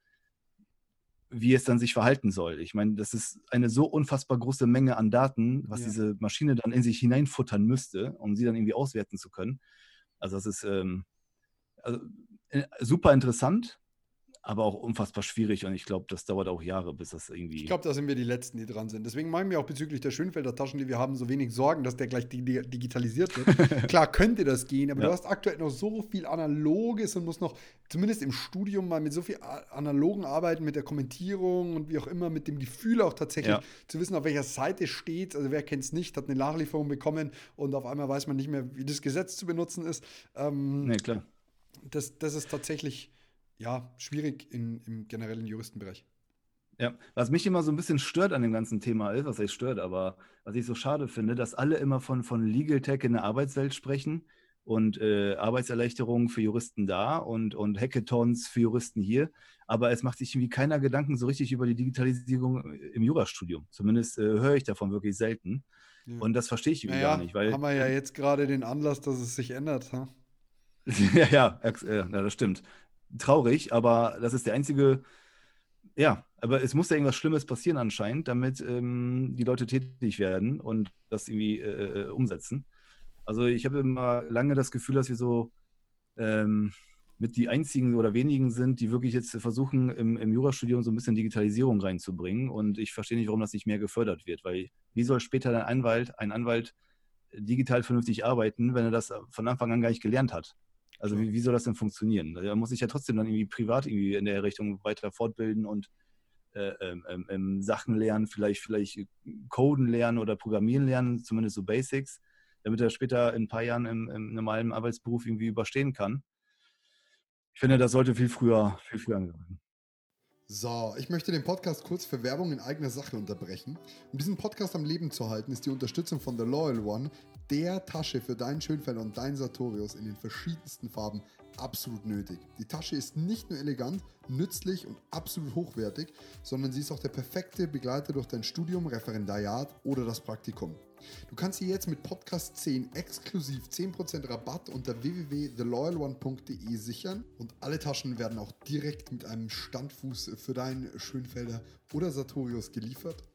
wie es dann sich verhalten soll. Ich meine, das ist eine so unfassbar große Menge an Daten, was ja. diese Maschine dann in sich hineinfuttern müsste, um sie dann irgendwie auswerten zu können. Also das ist ähm, also, äh, super interessant, aber auch unfassbar schwierig und ich glaube, das dauert auch Jahre, bis das irgendwie. Ich glaube, da sind wir die Letzten, die dran sind. Deswegen machen wir auch bezüglich der Schönfelder Taschen, die wir haben, so wenig Sorgen, dass der gleich digitalisiert wird. Klar könnte das gehen, aber ja. du hast aktuell noch so viel Analoges und musst noch, zumindest im Studium, mal mit so viel analogen arbeiten, mit der Kommentierung und wie auch immer, mit dem Gefühl auch tatsächlich ja. zu wissen, auf welcher Seite steht. Also wer kennt es nicht, hat eine Nachlieferung bekommen und auf einmal weiß man nicht mehr, wie das Gesetz zu benutzen ist. Ähm, nee, klar. Das, das ist tatsächlich ja, schwierig in, im generellen Juristenbereich. Ja, was mich immer so ein bisschen stört an dem ganzen Thema ist, was heißt stört, aber was ich so schade finde, dass alle immer von, von Legal Tech in der Arbeitswelt sprechen und äh, Arbeitserleichterungen für Juristen da und, und Hackathons für Juristen hier. Aber es macht sich irgendwie keiner Gedanken so richtig über die Digitalisierung im Jurastudium. Zumindest äh, höre ich davon wirklich selten. Ja. Und das verstehe ich irgendwie naja, gar nicht. Weil, haben wir ja jetzt gerade den Anlass, dass es sich ändert. Huh? ja, ja, ja, das stimmt traurig, aber das ist der einzige, ja, aber es muss ja irgendwas Schlimmes passieren anscheinend, damit ähm, die Leute tätig werden und das irgendwie äh, äh, umsetzen. Also ich habe immer lange das Gefühl, dass wir so ähm, mit die einzigen oder wenigen sind, die wirklich jetzt versuchen, im, im Jurastudium so ein bisschen Digitalisierung reinzubringen. Und ich verstehe nicht, warum das nicht mehr gefördert wird, weil wie soll später ein Anwalt, ein Anwalt digital vernünftig arbeiten, wenn er das von Anfang an gar nicht gelernt hat? Also wie, wie soll das denn funktionieren? Da muss ich ja trotzdem dann irgendwie privat irgendwie in der Richtung weiter fortbilden und äh, ähm, ähm, ähm, Sachen lernen, vielleicht, vielleicht Coden lernen oder Programmieren lernen, zumindest so Basics, damit er später in ein paar Jahren im, im normalen Arbeitsberuf irgendwie überstehen kann. Ich finde, das sollte viel früher, viel früher angreifen. So, ich möchte den Podcast kurz für Werbung in eigener Sache unterbrechen. Um diesen Podcast am Leben zu halten, ist die Unterstützung von The Loyal One, der Tasche für deinen Schönfelder und deinen Sartorius in den verschiedensten Farben, absolut nötig. Die Tasche ist nicht nur elegant, nützlich und absolut hochwertig, sondern sie ist auch der perfekte Begleiter durch dein Studium, Referendariat oder das Praktikum. Du kannst sie jetzt mit Podcast 10 exklusiv 10% Rabatt unter www.theloyalone.de sichern und alle Taschen werden auch direkt mit einem Standfuß für deinen Schönfelder oder Sartorius geliefert.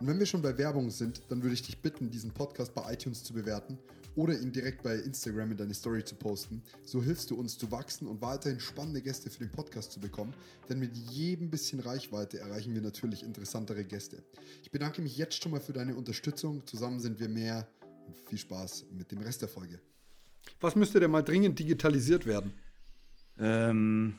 Und wenn wir schon bei Werbung sind, dann würde ich dich bitten, diesen Podcast bei iTunes zu bewerten oder ihn direkt bei Instagram in deine Story zu posten. So hilfst du uns zu wachsen und weiterhin spannende Gäste für den Podcast zu bekommen, denn mit jedem bisschen Reichweite erreichen wir natürlich interessantere Gäste. Ich bedanke mich jetzt schon mal für deine Unterstützung. Zusammen sind wir mehr und viel Spaß mit dem Rest der Folge. Was müsste denn mal dringend digitalisiert werden? Ähm,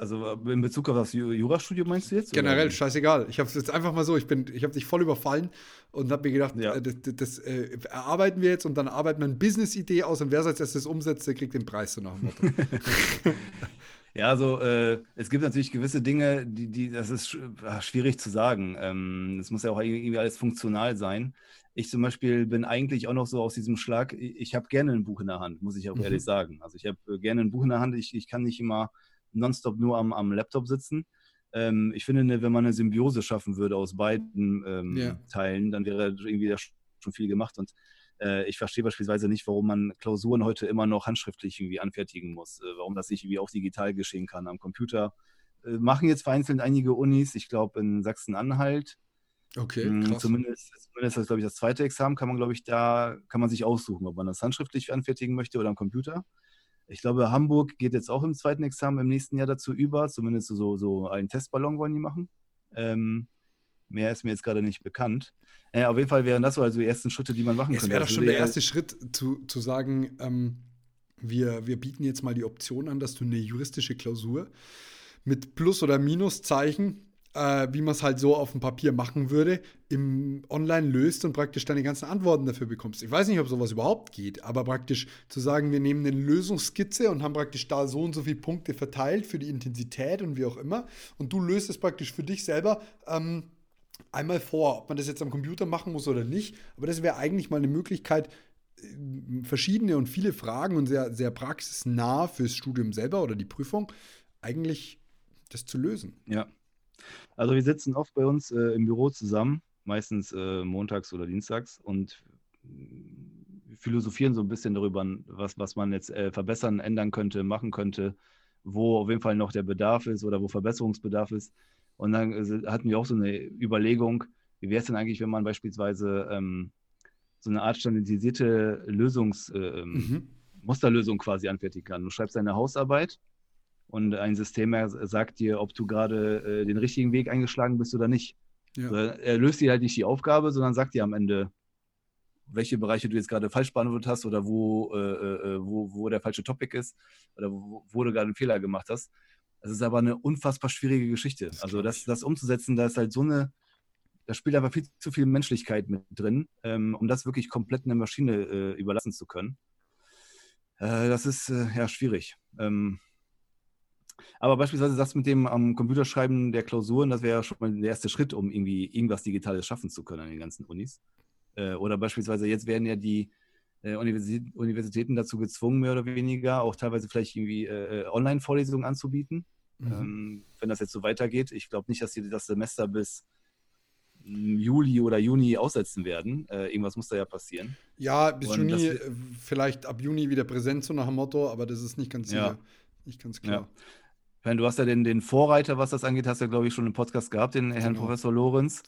also äh, in Bezug auf das Jurastudium meinst du jetzt? Generell, oder? scheißegal. Ich habe es jetzt einfach mal so, ich, ich habe dich voll überfallen und habe mir gedacht, ja. äh, das, das äh, erarbeiten wir jetzt und dann arbeiten wir eine Business-Idee aus und wer als erstes umsetzt, der kriegt den Preis so nach dem Motto. ja, also äh, es gibt natürlich gewisse Dinge, die, die das ist äh, schwierig zu sagen. Ähm, es muss ja auch irgendwie alles funktional sein. Ich zum Beispiel bin eigentlich auch noch so aus diesem Schlag, ich habe gerne ein Buch in der Hand, muss ich auch mhm. ehrlich sagen. Also ich habe äh, gerne ein Buch in der Hand, ich, ich kann nicht immer nonstop nur am, am Laptop sitzen. Ähm, ich finde, ne, wenn man eine Symbiose schaffen würde aus beiden ähm, yeah. Teilen, dann wäre irgendwie schon viel gemacht. Und Äh, ich verstehe beispielsweise nicht, warum man Klausuren heute immer noch handschriftlich irgendwie anfertigen muss, äh, warum das nicht irgendwie auch digital geschehen kann am Computer. Äh, machen jetzt vereinzelt einige Unis, ich glaube in Sachsen-Anhalt. Okay, hm, krass. Zumindest, zumindest das, glaube ich, das zweite Examen kann man, glaube ich, da kann man sich aussuchen, ob man das handschriftlich anfertigen möchte oder am Computer. Ich glaube, Hamburg geht jetzt auch im zweiten Examen im nächsten Jahr dazu über. Zumindest so, so einen Testballon wollen die machen. Ähm, mehr ist mir jetzt gerade nicht bekannt. Äh, auf jeden Fall wären das so also die ersten Schritte, die man machen Es könnte. wäre doch Das schon der erste Schritt, zu, zu sagen, ähm, wir, wir bieten jetzt mal die Option an, dass du eine juristische Klausur mit Plus- oder Minuszeichen, äh, wie man es halt so auf dem Papier machen würde, im Online löst und praktisch deine ganzen Antworten dafür bekommst. Ich weiß nicht, ob sowas überhaupt geht, aber praktisch zu sagen, wir nehmen eine Lösungsskizze und haben praktisch da so und so viele Punkte verteilt für die Intensität und wie auch immer. Und du löst es praktisch für dich selber. Ähm, einmal vor, ob man das jetzt am Computer machen muss oder nicht. Aber das wäre eigentlich mal eine Möglichkeit, äh, verschiedene und viele Fragen und sehr, sehr praxisnah fürs Studium selber oder die Prüfung eigentlich das zu lösen. Ja. Also wir sitzen oft bei uns äh, im Büro zusammen, meistens äh, montags oder dienstags und äh, philosophieren so ein bisschen darüber, was, was man jetzt äh, verbessern, ändern könnte, machen könnte, wo auf jeden Fall noch der Bedarf ist oder wo Verbesserungsbedarf ist. Und dann äh, hatten wir auch so eine Überlegung, wie wäre es denn eigentlich, wenn man beispielsweise ähm, so eine Art standardisierte Lösungs, äh, ähm, Mhm. Musterlösung quasi anfertigen kann. Du schreibst deine Hausarbeit und ein System sagt dir, ob du gerade äh, den richtigen Weg eingeschlagen bist oder nicht. Ja. So, Er löst dir halt nicht die Aufgabe, sondern sagt dir am Ende, welche Bereiche du jetzt gerade falsch beantwortet hast oder wo, äh, äh, wo, wo der falsche Topic ist oder wo, wo du gerade einen Fehler gemacht hast. Das ist aber eine unfassbar schwierige Geschichte. Das also das, das umzusetzen, da ist halt so eine, da spielt aber viel zu viel Menschlichkeit mit drin, ähm, um das wirklich komplett einer Maschine äh, überlassen zu können. Äh, das ist äh, ja schwierig. Ähm, aber beispielsweise das mit dem am Computerschreiben der Klausuren, das wäre ja schon mal der erste Schritt, um irgendwie irgendwas Digitales schaffen zu können an den ganzen Unis. Äh, oder beispielsweise jetzt werden ja die äh, Universi- Universitäten dazu gezwungen, mehr oder weniger, auch teilweise vielleicht irgendwie äh, äh, Online-Vorlesungen anzubieten, Mhm. ähm, wenn das jetzt so weitergeht. Ich glaube nicht, dass sie das Semester bis mm, Juli oder Juni aussetzen werden. Äh, irgendwas muss da ja passieren. Ja, bis Und Juni, äh, vielleicht ab Juni wieder präsent, so nach dem Motto, aber das ist nicht ganz Ja. sicher. Nicht ganz klar. Ich meine, du hast ja den, den Vorreiter, was das angeht, hast du ja, glaube ich, schon im Podcast gehabt, den Herrn Genau. Professor Lorenz.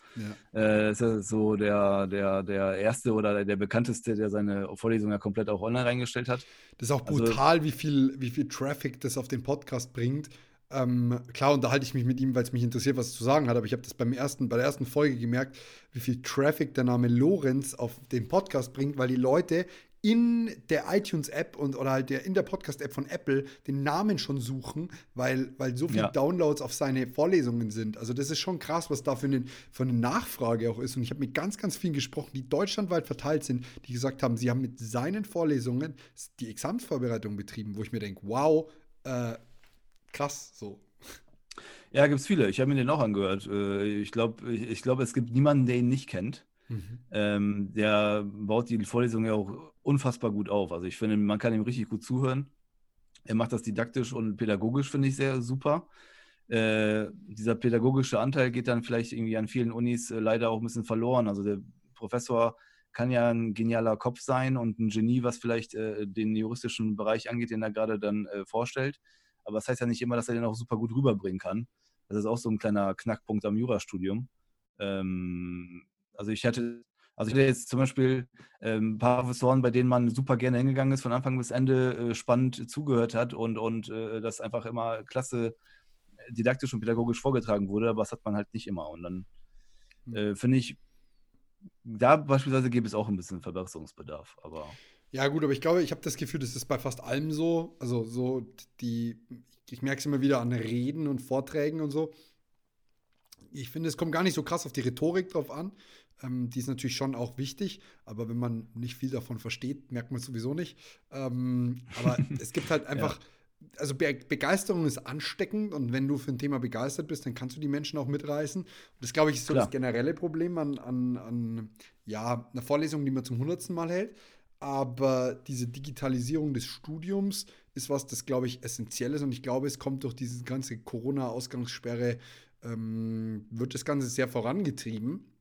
Ja. Äh, ist ja so der, der, der erste oder der bekannteste, der seine Vorlesung ja komplett auch online reingestellt hat. Das ist auch Also- brutal, wie viel, wie viel Traffic das auf den Podcast bringt. Ähm, klar unterhalte ich mich mit ihm, weil es mich interessiert, was er zu sagen hat, aber ich habe das beim ersten, bei der ersten Folge gemerkt, wie viel Traffic der Name Lorenz auf den Podcast bringt, weil die Leute in der iTunes-App und oder halt der, in der Podcast-App von Apple den Namen schon suchen, weil, weil so viele Ja. Downloads auf seine Vorlesungen sind. Also das ist schon krass, was da für eine, für eine Nachfrage auch ist. Und ich habe mit ganz, ganz vielen gesprochen, die deutschlandweit verteilt sind, die gesagt haben, sie haben mit seinen Vorlesungen die Examensvorbereitung betrieben, wo ich mir denke, wow, äh, krass, so. Ja, gibt es viele. Ich habe mir den auch angehört. Äh, Ich glaube, ich, ich glaub, es gibt niemanden, der ihn nicht kennt. Ähm, der baut die Vorlesung ja auch unfassbar gut auf. Also ich finde, man kann ihm richtig gut zuhören. Er macht das didaktisch und pädagogisch, finde ich, sehr super. Äh, dieser pädagogische Anteil geht dann vielleicht irgendwie an vielen Unis äh, leider auch ein bisschen verloren. Also der Professor kann ja ein genialer Kopf sein und ein Genie, was vielleicht äh, den juristischen Bereich angeht, den er gerade dann äh, vorstellt. Aber das heißt ja nicht immer, dass er den auch super gut rüberbringen kann. Das ist auch so ein kleiner Knackpunkt am Jurastudium. Ähm, also ich hatte, also ich hatte jetzt zum Beispiel ähm, ein paar Professoren, bei denen man super gerne hingegangen ist, von Anfang bis Ende äh, spannend zugehört hat und, und äh, das einfach immer klasse äh, didaktisch und pädagogisch vorgetragen wurde, aber das hat man halt nicht immer. Und dann äh, finde ich, da beispielsweise gäbe es auch ein bisschen Verbesserungsbedarf. Aber Ja, gut, aber ich glaube, ich habe das Gefühl, das ist bei fast allem so. Also, so die, ich merke es immer wieder an Reden und Vorträgen und so. Ich finde, es kommt gar nicht so krass auf die Rhetorik drauf an. Ähm, die ist natürlich schon auch wichtig, aber wenn man nicht viel davon versteht, merkt man es sowieso nicht. Ähm, aber es gibt halt einfach, also Be Begeisterung ist ansteckend und wenn du für ein Thema begeistert bist, dann kannst du die Menschen auch mitreißen. Und das, glaube ich, ist so Klar. das generelle Problem an, an, an ja, einer Vorlesung, die man zum hundertsten Mal hält. Aber diese Digitalisierung des Studiums ist was, das, glaube ich, essentiell ist. Und ich glaube, es kommt durch diese ganze Corona-Ausgangssperre, ähm, wird das Ganze sehr vorangetrieben.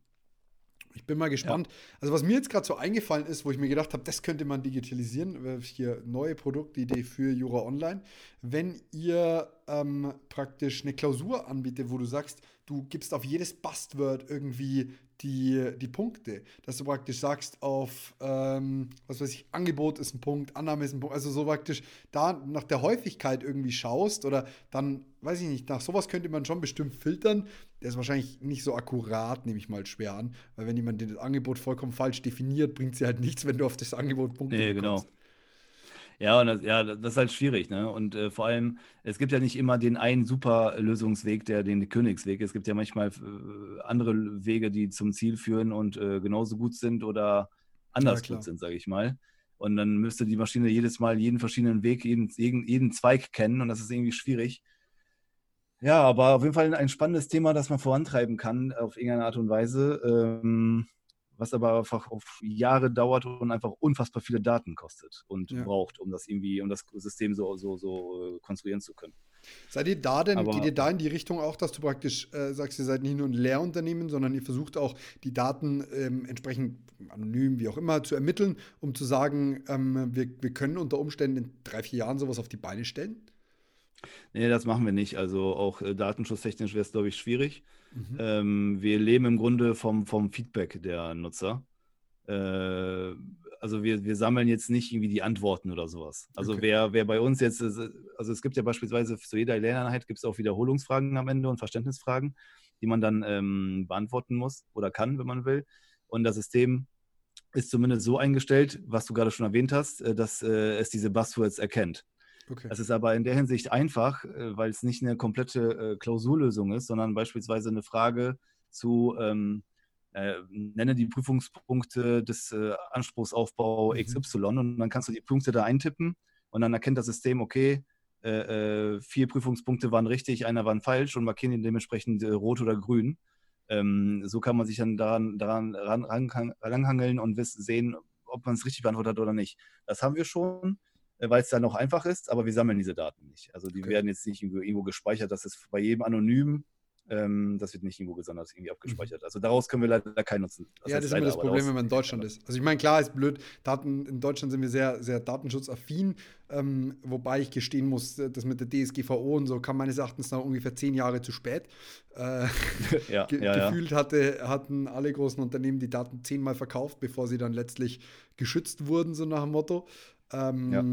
Ich bin mal gespannt. Ja. Also, was mir jetzt gerade so eingefallen ist, wo ich mir gedacht habe, das könnte man digitalisieren, hier neue Produktidee für Jura Online. Wenn ihr ähm, praktisch eine Klausur anbietet, wo du sagst, du gibst auf jedes Buzzword irgendwie die, die Punkte, dass du praktisch sagst, auf, ähm, was weiß ich, Angebot ist ein Punkt, Annahme ist ein Punkt, also so praktisch da nach der Häufigkeit irgendwie schaust oder dann, weiß ich nicht, nach sowas könnte man schon bestimmt filtern. Der ist wahrscheinlich nicht so akkurat, nehme ich mal schwer an, weil wenn jemand das Angebot vollkommen falsch definiert, bringt sie halt nichts, wenn du auf das Angebot Punkte nee, bekommst. genau. Ja, und das, ja, das ist halt schwierig, ne? Und äh, vor allem, es gibt ja nicht immer den einen super Lösungsweg, der den Königsweg. Es gibt ja manchmal äh, andere Wege, die zum Ziel führen und äh, genauso gut sind oder anders ja, gut sind, sage ich mal. Und dann müsste die Maschine jedes Mal jeden verschiedenen Weg, jeden, jeden, jeden Zweig kennen und das ist irgendwie schwierig. Ja, aber auf jeden Fall ein spannendes Thema, das man vorantreiben kann auf irgendeine Art und Weise. Ähm, was aber einfach auf Jahre dauert und einfach unfassbar viele Daten kostet und ja. braucht, um das irgendwie, um das System so, so, so äh, konstruieren zu können. Seid ihr da denn, aber, geht ihr da in die Richtung auch, dass du praktisch äh, sagst, ihr seid nicht nur ein Lehrunternehmen, sondern ihr versucht auch die Daten ähm, entsprechend anonym, wie auch immer, zu ermitteln, um zu sagen, ähm, wir, wir können unter Umständen in drei, vier Jahren sowas auf die Beine stellen? Nee, das machen wir nicht. Also auch äh, datenschutztechnisch wäre es, glaube ich, schwierig. Mhm. Ähm, wir leben im Grunde vom, vom Feedback der Nutzer. Äh, also wir, wir sammeln jetzt nicht irgendwie die Antworten oder sowas. Also okay. wer, wer bei uns jetzt, also es gibt ja beispielsweise zu jeder Lerneinheit gibt es auch Wiederholungsfragen am Ende und Verständnisfragen, die man dann ähm, beantworten muss oder kann, wenn man will. Und das System ist zumindest so eingestellt, was du gerade schon erwähnt hast, äh, dass äh, es diese Buzzwords erkennt. Okay. Das ist aber in der Hinsicht einfach, äh, weil es nicht eine komplette äh, Klausurlösung ist, sondern beispielsweise eine Frage zu, ähm, äh, nenne die Prüfungspunkte des äh, Anspruchsaufbau mhm. XY und dann kannst du die Punkte da eintippen und dann erkennt das System, okay, äh, äh vier Prüfungspunkte waren richtig, einer war falsch und markieren ihn dementsprechend rot oder grün. Ähm, so kann man sich dann daran, daran ran, ranhangeln und sehen, ob man es richtig beantwortet hat oder nicht. Das haben wir schon. Äh, weil es dann noch einfach ist, aber wir sammeln diese Daten nicht. Also die okay. werden jetzt nicht irgendwo, gespeichert, das ist bei jedem anonym, ähm, das wird nicht irgendwo gesondert irgendwie mhm. abgespeichert. Also daraus können wir leider keinen nutzen. Das ja, das ist immer das Problem, wenn man in Deutschland ist. Also ich meine, klar ist blöd, Daten, in Deutschland sind wir sehr, sehr datenschutzaffin, ähm, wobei ich gestehen muss, äh, das mit der DSGVO und so kam meines Erachtens noch ungefähr zehn Jahre zu spät. Äh, ja, ge ja, gefühlt hatte, hatten alle großen Unternehmen die Daten zehnmal verkauft, bevor sie dann letztlich geschützt wurden, so nach dem Motto. Ähm, ja.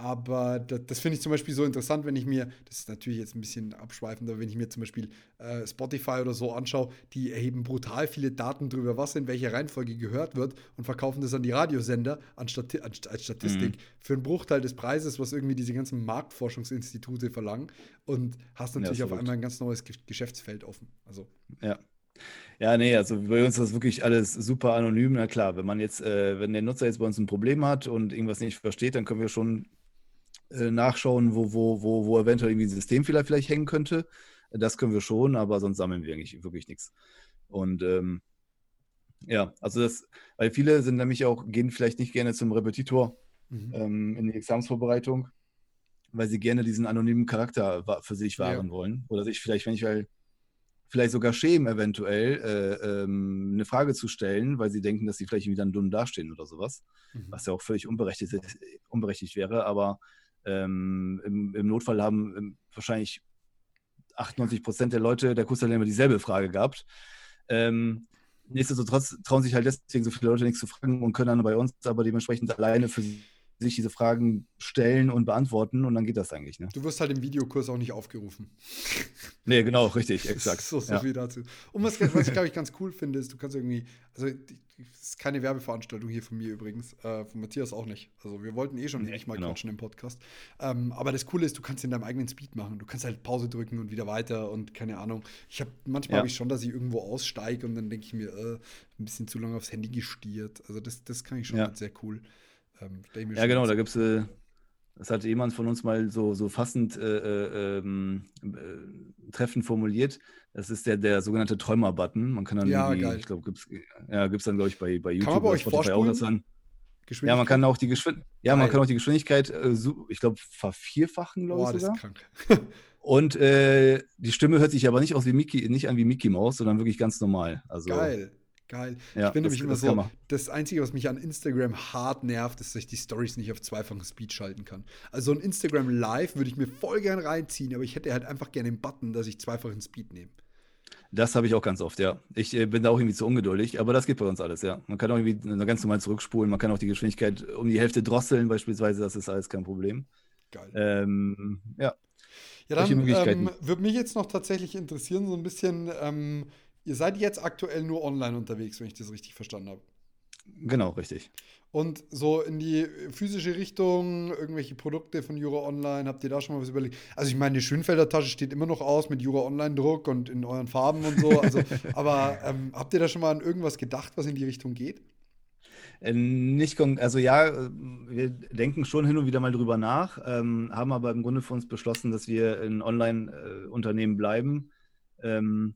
Aber das, das finde ich zum Beispiel so interessant, wenn ich mir, das ist natürlich jetzt ein bisschen abschweifend, aber wenn ich mir zum Beispiel äh, Spotify oder so anschaue, die erheben brutal viele Daten darüber, was in welcher Reihenfolge gehört wird und verkaufen das an die Radiosender als Statistik mhm. für einen Bruchteil des Preises, was irgendwie diese ganzen Marktforschungsinstitute verlangen. Und hast natürlich ja, auf einmal ein ganz neues Geschäftsfeld offen. Also. Ja. Ja, nee, also bei uns ist das wirklich alles super anonym. Na klar, wenn man jetzt, äh, wenn der Nutzer jetzt bei uns ein Problem hat und irgendwas nicht versteht, dann können wir schon äh, nachschauen, wo, wo, wo, wo eventuell irgendwie ein System vielleicht, hängen könnte. Das können wir schon, aber sonst sammeln wir eigentlich wirklich nichts. Und ähm, ja, also das, weil viele sind nämlich auch, gehen vielleicht nicht gerne zum Repetitor mhm. ähm, in die Examensvorbereitung, weil sie gerne diesen anonymen Charakter für sich wahren ja. wollen. Oder sich vielleicht, wenn ich weil vielleicht sogar schämen, eventuell äh, ähm, eine Frage zu stellen, weil sie denken, dass sie vielleicht irgendwie dann dumm dastehen oder sowas, mhm. was ja auch völlig unberechtigt, unberechtigt wäre. Aber ähm, im, im, Notfall haben ähm, wahrscheinlich 98 Prozent der Leute der Kursteilnehmer dieselbe Frage gehabt. Ähm, nichtsdestotrotz trauen sich halt deswegen so viele Leute nichts zu fragen und können dann bei uns aber dementsprechend alleine für sich diese Fragen stellen und beantworten und dann geht das eigentlich. Ne? Du wirst halt im Videokurs auch nicht aufgerufen. Nee, genau, richtig, exakt. so, so ja. viel dazu. Und was, was ich, glaube ich, ganz cool finde, ist, du kannst irgendwie, also das ist keine Werbeveranstaltung hier von mir übrigens, äh, von Matthias auch nicht. Also wir wollten eh schon nee, nicht mal genau. quatschen im Podcast. Ähm, aber das Coole ist, du kannst in deinem eigenen Speed machen. Du kannst halt Pause drücken und wieder weiter und keine Ahnung. Ich habe manchmal ja. habe ich schon, dass ich irgendwo aussteige und dann denke ich mir, äh, ein bisschen zu lange aufs Handy gestiert. Also das, das kann ich schon ja. sehr cool. Ähm, ja, genau, da gibt es, äh, das hat jemand von uns mal so, so fassend äh, äh, ähm, äh, treffend formuliert. Das ist der, der sogenannte Träumer-Button. Man kann dann ja, geil. ich glaube, gibt es ja, gibt's dann, glaube ich, bei, bei YouTube oder Spotify auch das dann. Ja, man kann auch die, Geschwind ja, man kann auch die Geschwindigkeit, äh, ich glaube, vervierfachen, glaube ich. Sogar. Das ist krank. Und äh, die Stimme hört sich aber nicht aus wie Mickey, nicht an wie Mickey Mouse, sondern wirklich ganz normal. Also, Geil. Geil. Ja, ich bin nämlich immer so, das Einzige, was mich an Instagram hart nervt, ist, dass ich die Stories nicht auf zweifachen Speed schalten kann. Also ein Instagram Live würde ich mir voll gern reinziehen, aber ich hätte halt einfach gerne den Button, dass ich zweifachen Speed nehme. Das habe ich auch ganz oft, ja. Ich äh, bin da auch irgendwie zu ungeduldig, aber das geht bei uns alles, ja. Man kann auch irgendwie ganz normal zurückspulen, man kann auch die Geschwindigkeit um die Hälfte drosseln, beispielsweise, das ist alles kein Problem. Geil. Ähm, ja. Ja, dann ähm, würde mich jetzt noch tatsächlich interessieren, so ein bisschen, ähm, ihr seid jetzt aktuell nur online unterwegs, wenn ich das richtig verstanden habe. Genau, richtig. Und so in die physische Richtung, irgendwelche Produkte von Jura Online, habt ihr da schon mal was überlegt? Also ich meine, die Schönfelder Tasche steht immer noch aus mit Jura Online Druck und in euren Farben und so. Also, aber ähm, habt ihr da schon mal an irgendwas gedacht, was in die Richtung geht? Äh, nicht, also ja, äh, wir denken schon hin und wieder mal drüber nach, ähm, haben aber im Grunde für uns beschlossen, dass wir ein Online-Unternehmen bleiben. Ähm,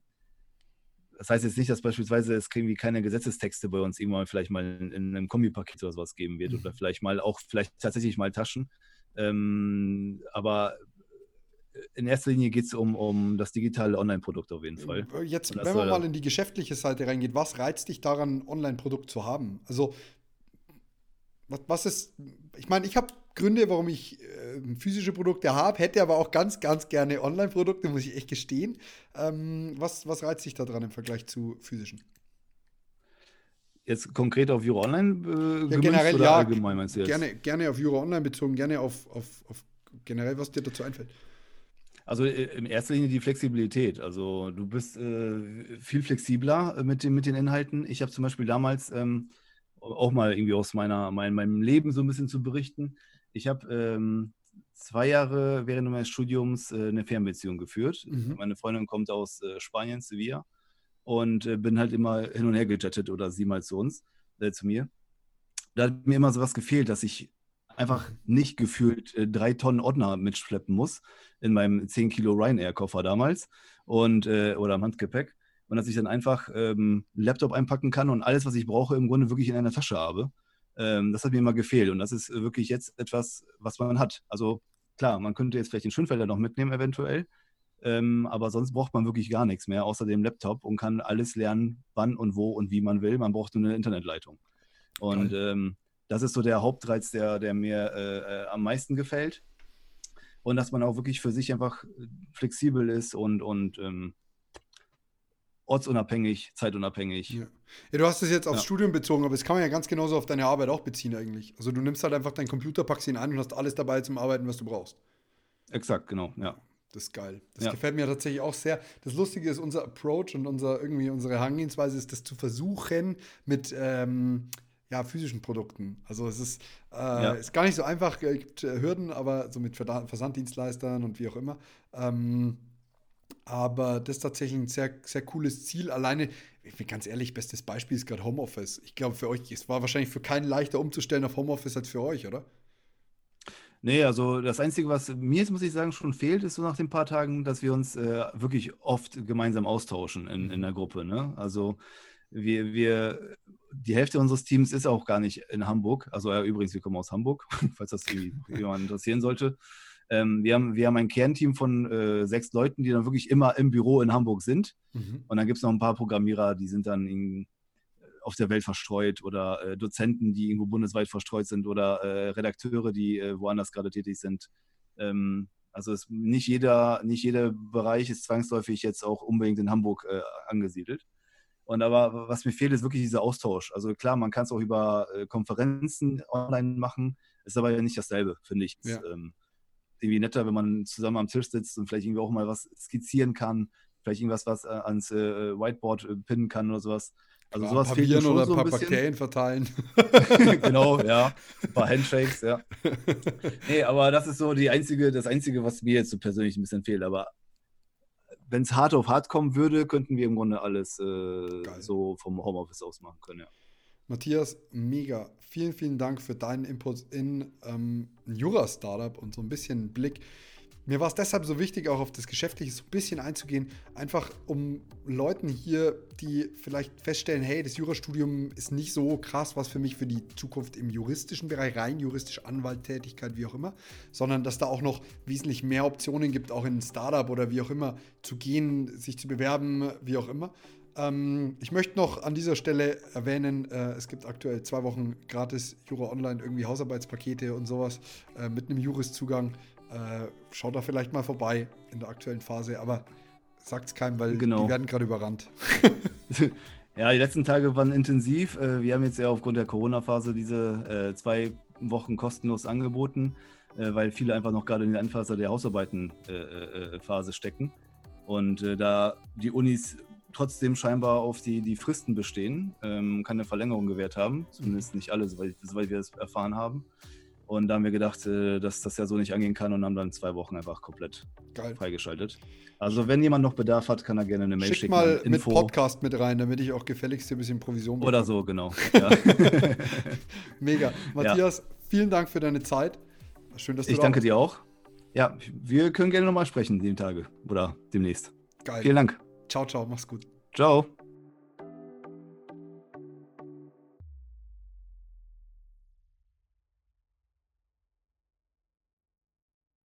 das heißt jetzt nicht, dass beispielsweise es irgendwie keine Gesetzestexte bei uns irgendwann vielleicht mal in, in einem Kombipaket oder sowas geben wird mhm. oder vielleicht mal auch, vielleicht tatsächlich mal Taschen. Ähm, aber in erster Linie geht es um, um das digitale Online-Produkt auf jeden Fall. Äh, jetzt, wenn man mal in die geschäftliche Seite reingeht, was reizt dich daran, Online-Produkt zu haben? Also, was, ist, ich meine, ich habe Gründe, warum ich äh, physische Produkte habe, hätte aber auch ganz, ganz gerne Online-Produkte, muss ich echt gestehen. Ähm, was, was reizt dich da dran im Vergleich zu physischen? Jetzt konkret auf Euro Online äh, ja, generell, oder ja, allgemein meinst du jetzt? Gerne, gerne auf Euro Online bezogen, gerne auf, auf, auf generell, was dir dazu einfällt. Also äh, in erster Linie die Flexibilität. Also du bist äh, viel flexibler äh, mit, den, mit den Inhalten. Ich habe zum Beispiel damals ähm, auch mal irgendwie aus meiner, mein, meinem Leben so ein bisschen zu berichten. Ich habe ähm, zwei Jahre während meines Studiums äh, eine Fernbeziehung geführt. Mhm. Meine Freundin kommt aus äh, Spanien, Sevilla. Und äh, bin halt immer hin und her gejettet oder sie mal zu uns, äh, zu mir. Da hat mir immer so was gefehlt, dass ich einfach nicht gefühlt äh, drei Tonnen Ordner mitschleppen muss in meinem 10 Kilo Ryanair-Koffer damals und, äh, oder im Handgepäck. Und dass ich dann einfach ähm, einen Laptop einpacken kann und alles, was ich brauche, im Grunde wirklich in einer Tasche habe. Ähm, das hat mir immer gefehlt und das ist wirklich jetzt etwas, was man hat. Also klar, man könnte jetzt vielleicht den Schönfelder noch mitnehmen eventuell, ähm, aber sonst braucht man wirklich gar nichts mehr außer dem Laptop und kann alles lernen, wann und wo und wie man will. Man braucht nur eine Internetleitung. Und ähm, das ist so der Hauptreiz, der, der mir äh, äh, am meisten gefällt. Und dass man auch wirklich für sich einfach flexibel ist und, und ähm, ortsunabhängig, zeitunabhängig. Ja. ja. du hast es jetzt aufs ja. Studium bezogen, aber das kann man ja ganz genauso auf deine Arbeit auch beziehen eigentlich. Also du nimmst halt einfach deinen Computer, packst ihn ein und hast alles dabei zum Arbeiten, was du brauchst. Exakt, genau, ja. Das ist geil. Das ja. gefällt mir tatsächlich auch sehr. Das Lustige ist, unser Approach und unser, irgendwie unsere Herangehensweise ist, das zu versuchen mit ähm, ja, physischen Produkten. Also es ist, äh, ja. ist gar nicht so einfach, es gibt äh, Hürden, aber so mit Versanddienstleistern und wie auch immer. Ähm, aber das ist tatsächlich ein sehr, sehr cooles Ziel. Alleine, ich bin ganz ehrlich, bestes Beispiel ist gerade Homeoffice. Ich glaube, für euch, es war wahrscheinlich für keinen leichter umzustellen auf Homeoffice als für euch, oder? Nee, also das Einzige, was mir jetzt, muss ich sagen, schon fehlt, ist so nach den paar Tagen, dass wir uns äh, wirklich oft gemeinsam austauschen in, in der Gruppe. Ne? Also wir, wir, die Hälfte unseres Teams ist auch gar nicht in Hamburg. Also ja, übrigens, wir kommen aus Hamburg, falls das jemand interessieren sollte. Ähm, wir, haben, wir haben ein Kernteam von äh, sechs Leuten, die dann wirklich immer im Büro in Hamburg sind. Mhm. Und dann gibt es noch ein paar Programmierer, die sind dann in, äh, auf der Welt verstreut oder äh, Dozenten, die irgendwo bundesweit verstreut sind oder äh, Redakteure, die äh, woanders gerade tätig sind. Ähm, also ist nicht jeder, nicht jeder Bereich ist zwangsläufig jetzt auch unbedingt in Hamburg äh, angesiedelt. Und aber was mir fehlt, ist wirklich dieser Austausch. Also klar, man kann es auch über Konferenzen online machen, ist aber ja nicht dasselbe, finde ich. Ja. Ähm, irgendwie netter, wenn man zusammen am Tisch sitzt und vielleicht irgendwie auch mal was skizzieren kann, vielleicht irgendwas was äh, ans äh, Whiteboard äh, pinnen kann oder sowas. Also sowas fehlt mir schon oder so ein paar bisschen. Bakterien verteilen. genau, ja. Ein paar Handshakes, ja. Nee, aber das ist so die einzige, das Einzige, was mir jetzt so persönlich ein bisschen fehlt. Aber wenn es hart auf hart kommen würde, könnten wir im Grunde alles äh, so vom Homeoffice aus machen können, ja. Matthias, mega. Vielen, vielen Dank für deinen Input in ähm, ein Jura-Startup und so ein bisschen Blick mir war es deshalb so wichtig, auch auf das Geschäftliche so ein bisschen einzugehen, einfach um Leuten hier, die vielleicht feststellen, hey, das Jurastudium ist nicht so krass, was für mich für die Zukunft im juristischen Bereich, rein juristisch Anwalttätigkeit, wie auch immer, sondern dass da auch noch wesentlich mehr Optionen gibt, auch in ein Startup oder wie auch immer zu gehen, sich zu bewerben, wie auch immer. Ähm, ich möchte noch an dieser Stelle erwähnen, äh, es gibt aktuell zwei Wochen gratis Jura Online, irgendwie Hausarbeitspakete und sowas äh, mit einem Juris-Zugang. Äh, schaut da vielleicht mal vorbei in der aktuellen Phase, aber sagt es keinem, weil Genau. die werden gerade überrannt. Ja, die letzten Tage waren intensiv. Äh, Wir haben jetzt ja aufgrund der Corona-Phase diese äh, zwei Wochen kostenlos angeboten, äh, weil viele einfach noch gerade in der Endphase der Hausarbeiten-Phase stecken. Und da die Unis trotzdem scheinbar auf die, die Fristen bestehen, ähm, keine Verlängerung gewährt haben, zumindest nicht alle, soweit, soweit wir es erfahren haben. Und da haben wir gedacht, äh, dass das ja so nicht angehen kann und haben dann zwei Wochen einfach komplett Geil. freigeschaltet. Also wenn jemand noch Bedarf hat, kann er gerne eine Mail Schick schicken. mal mit Podcast mit rein, damit ich auch gefälligst hier ein bisschen Provision bekomme. Oder so, genau. Ja. Mega. Matthias, vielen Dank für deine Zeit. Schön, dass du Ich da danke warst. dir auch. Ja, wir können gerne nochmal sprechen, die Tage oder demnächst. Geil. Vielen Dank. Ciao, ciao. Mach's gut. Ciao.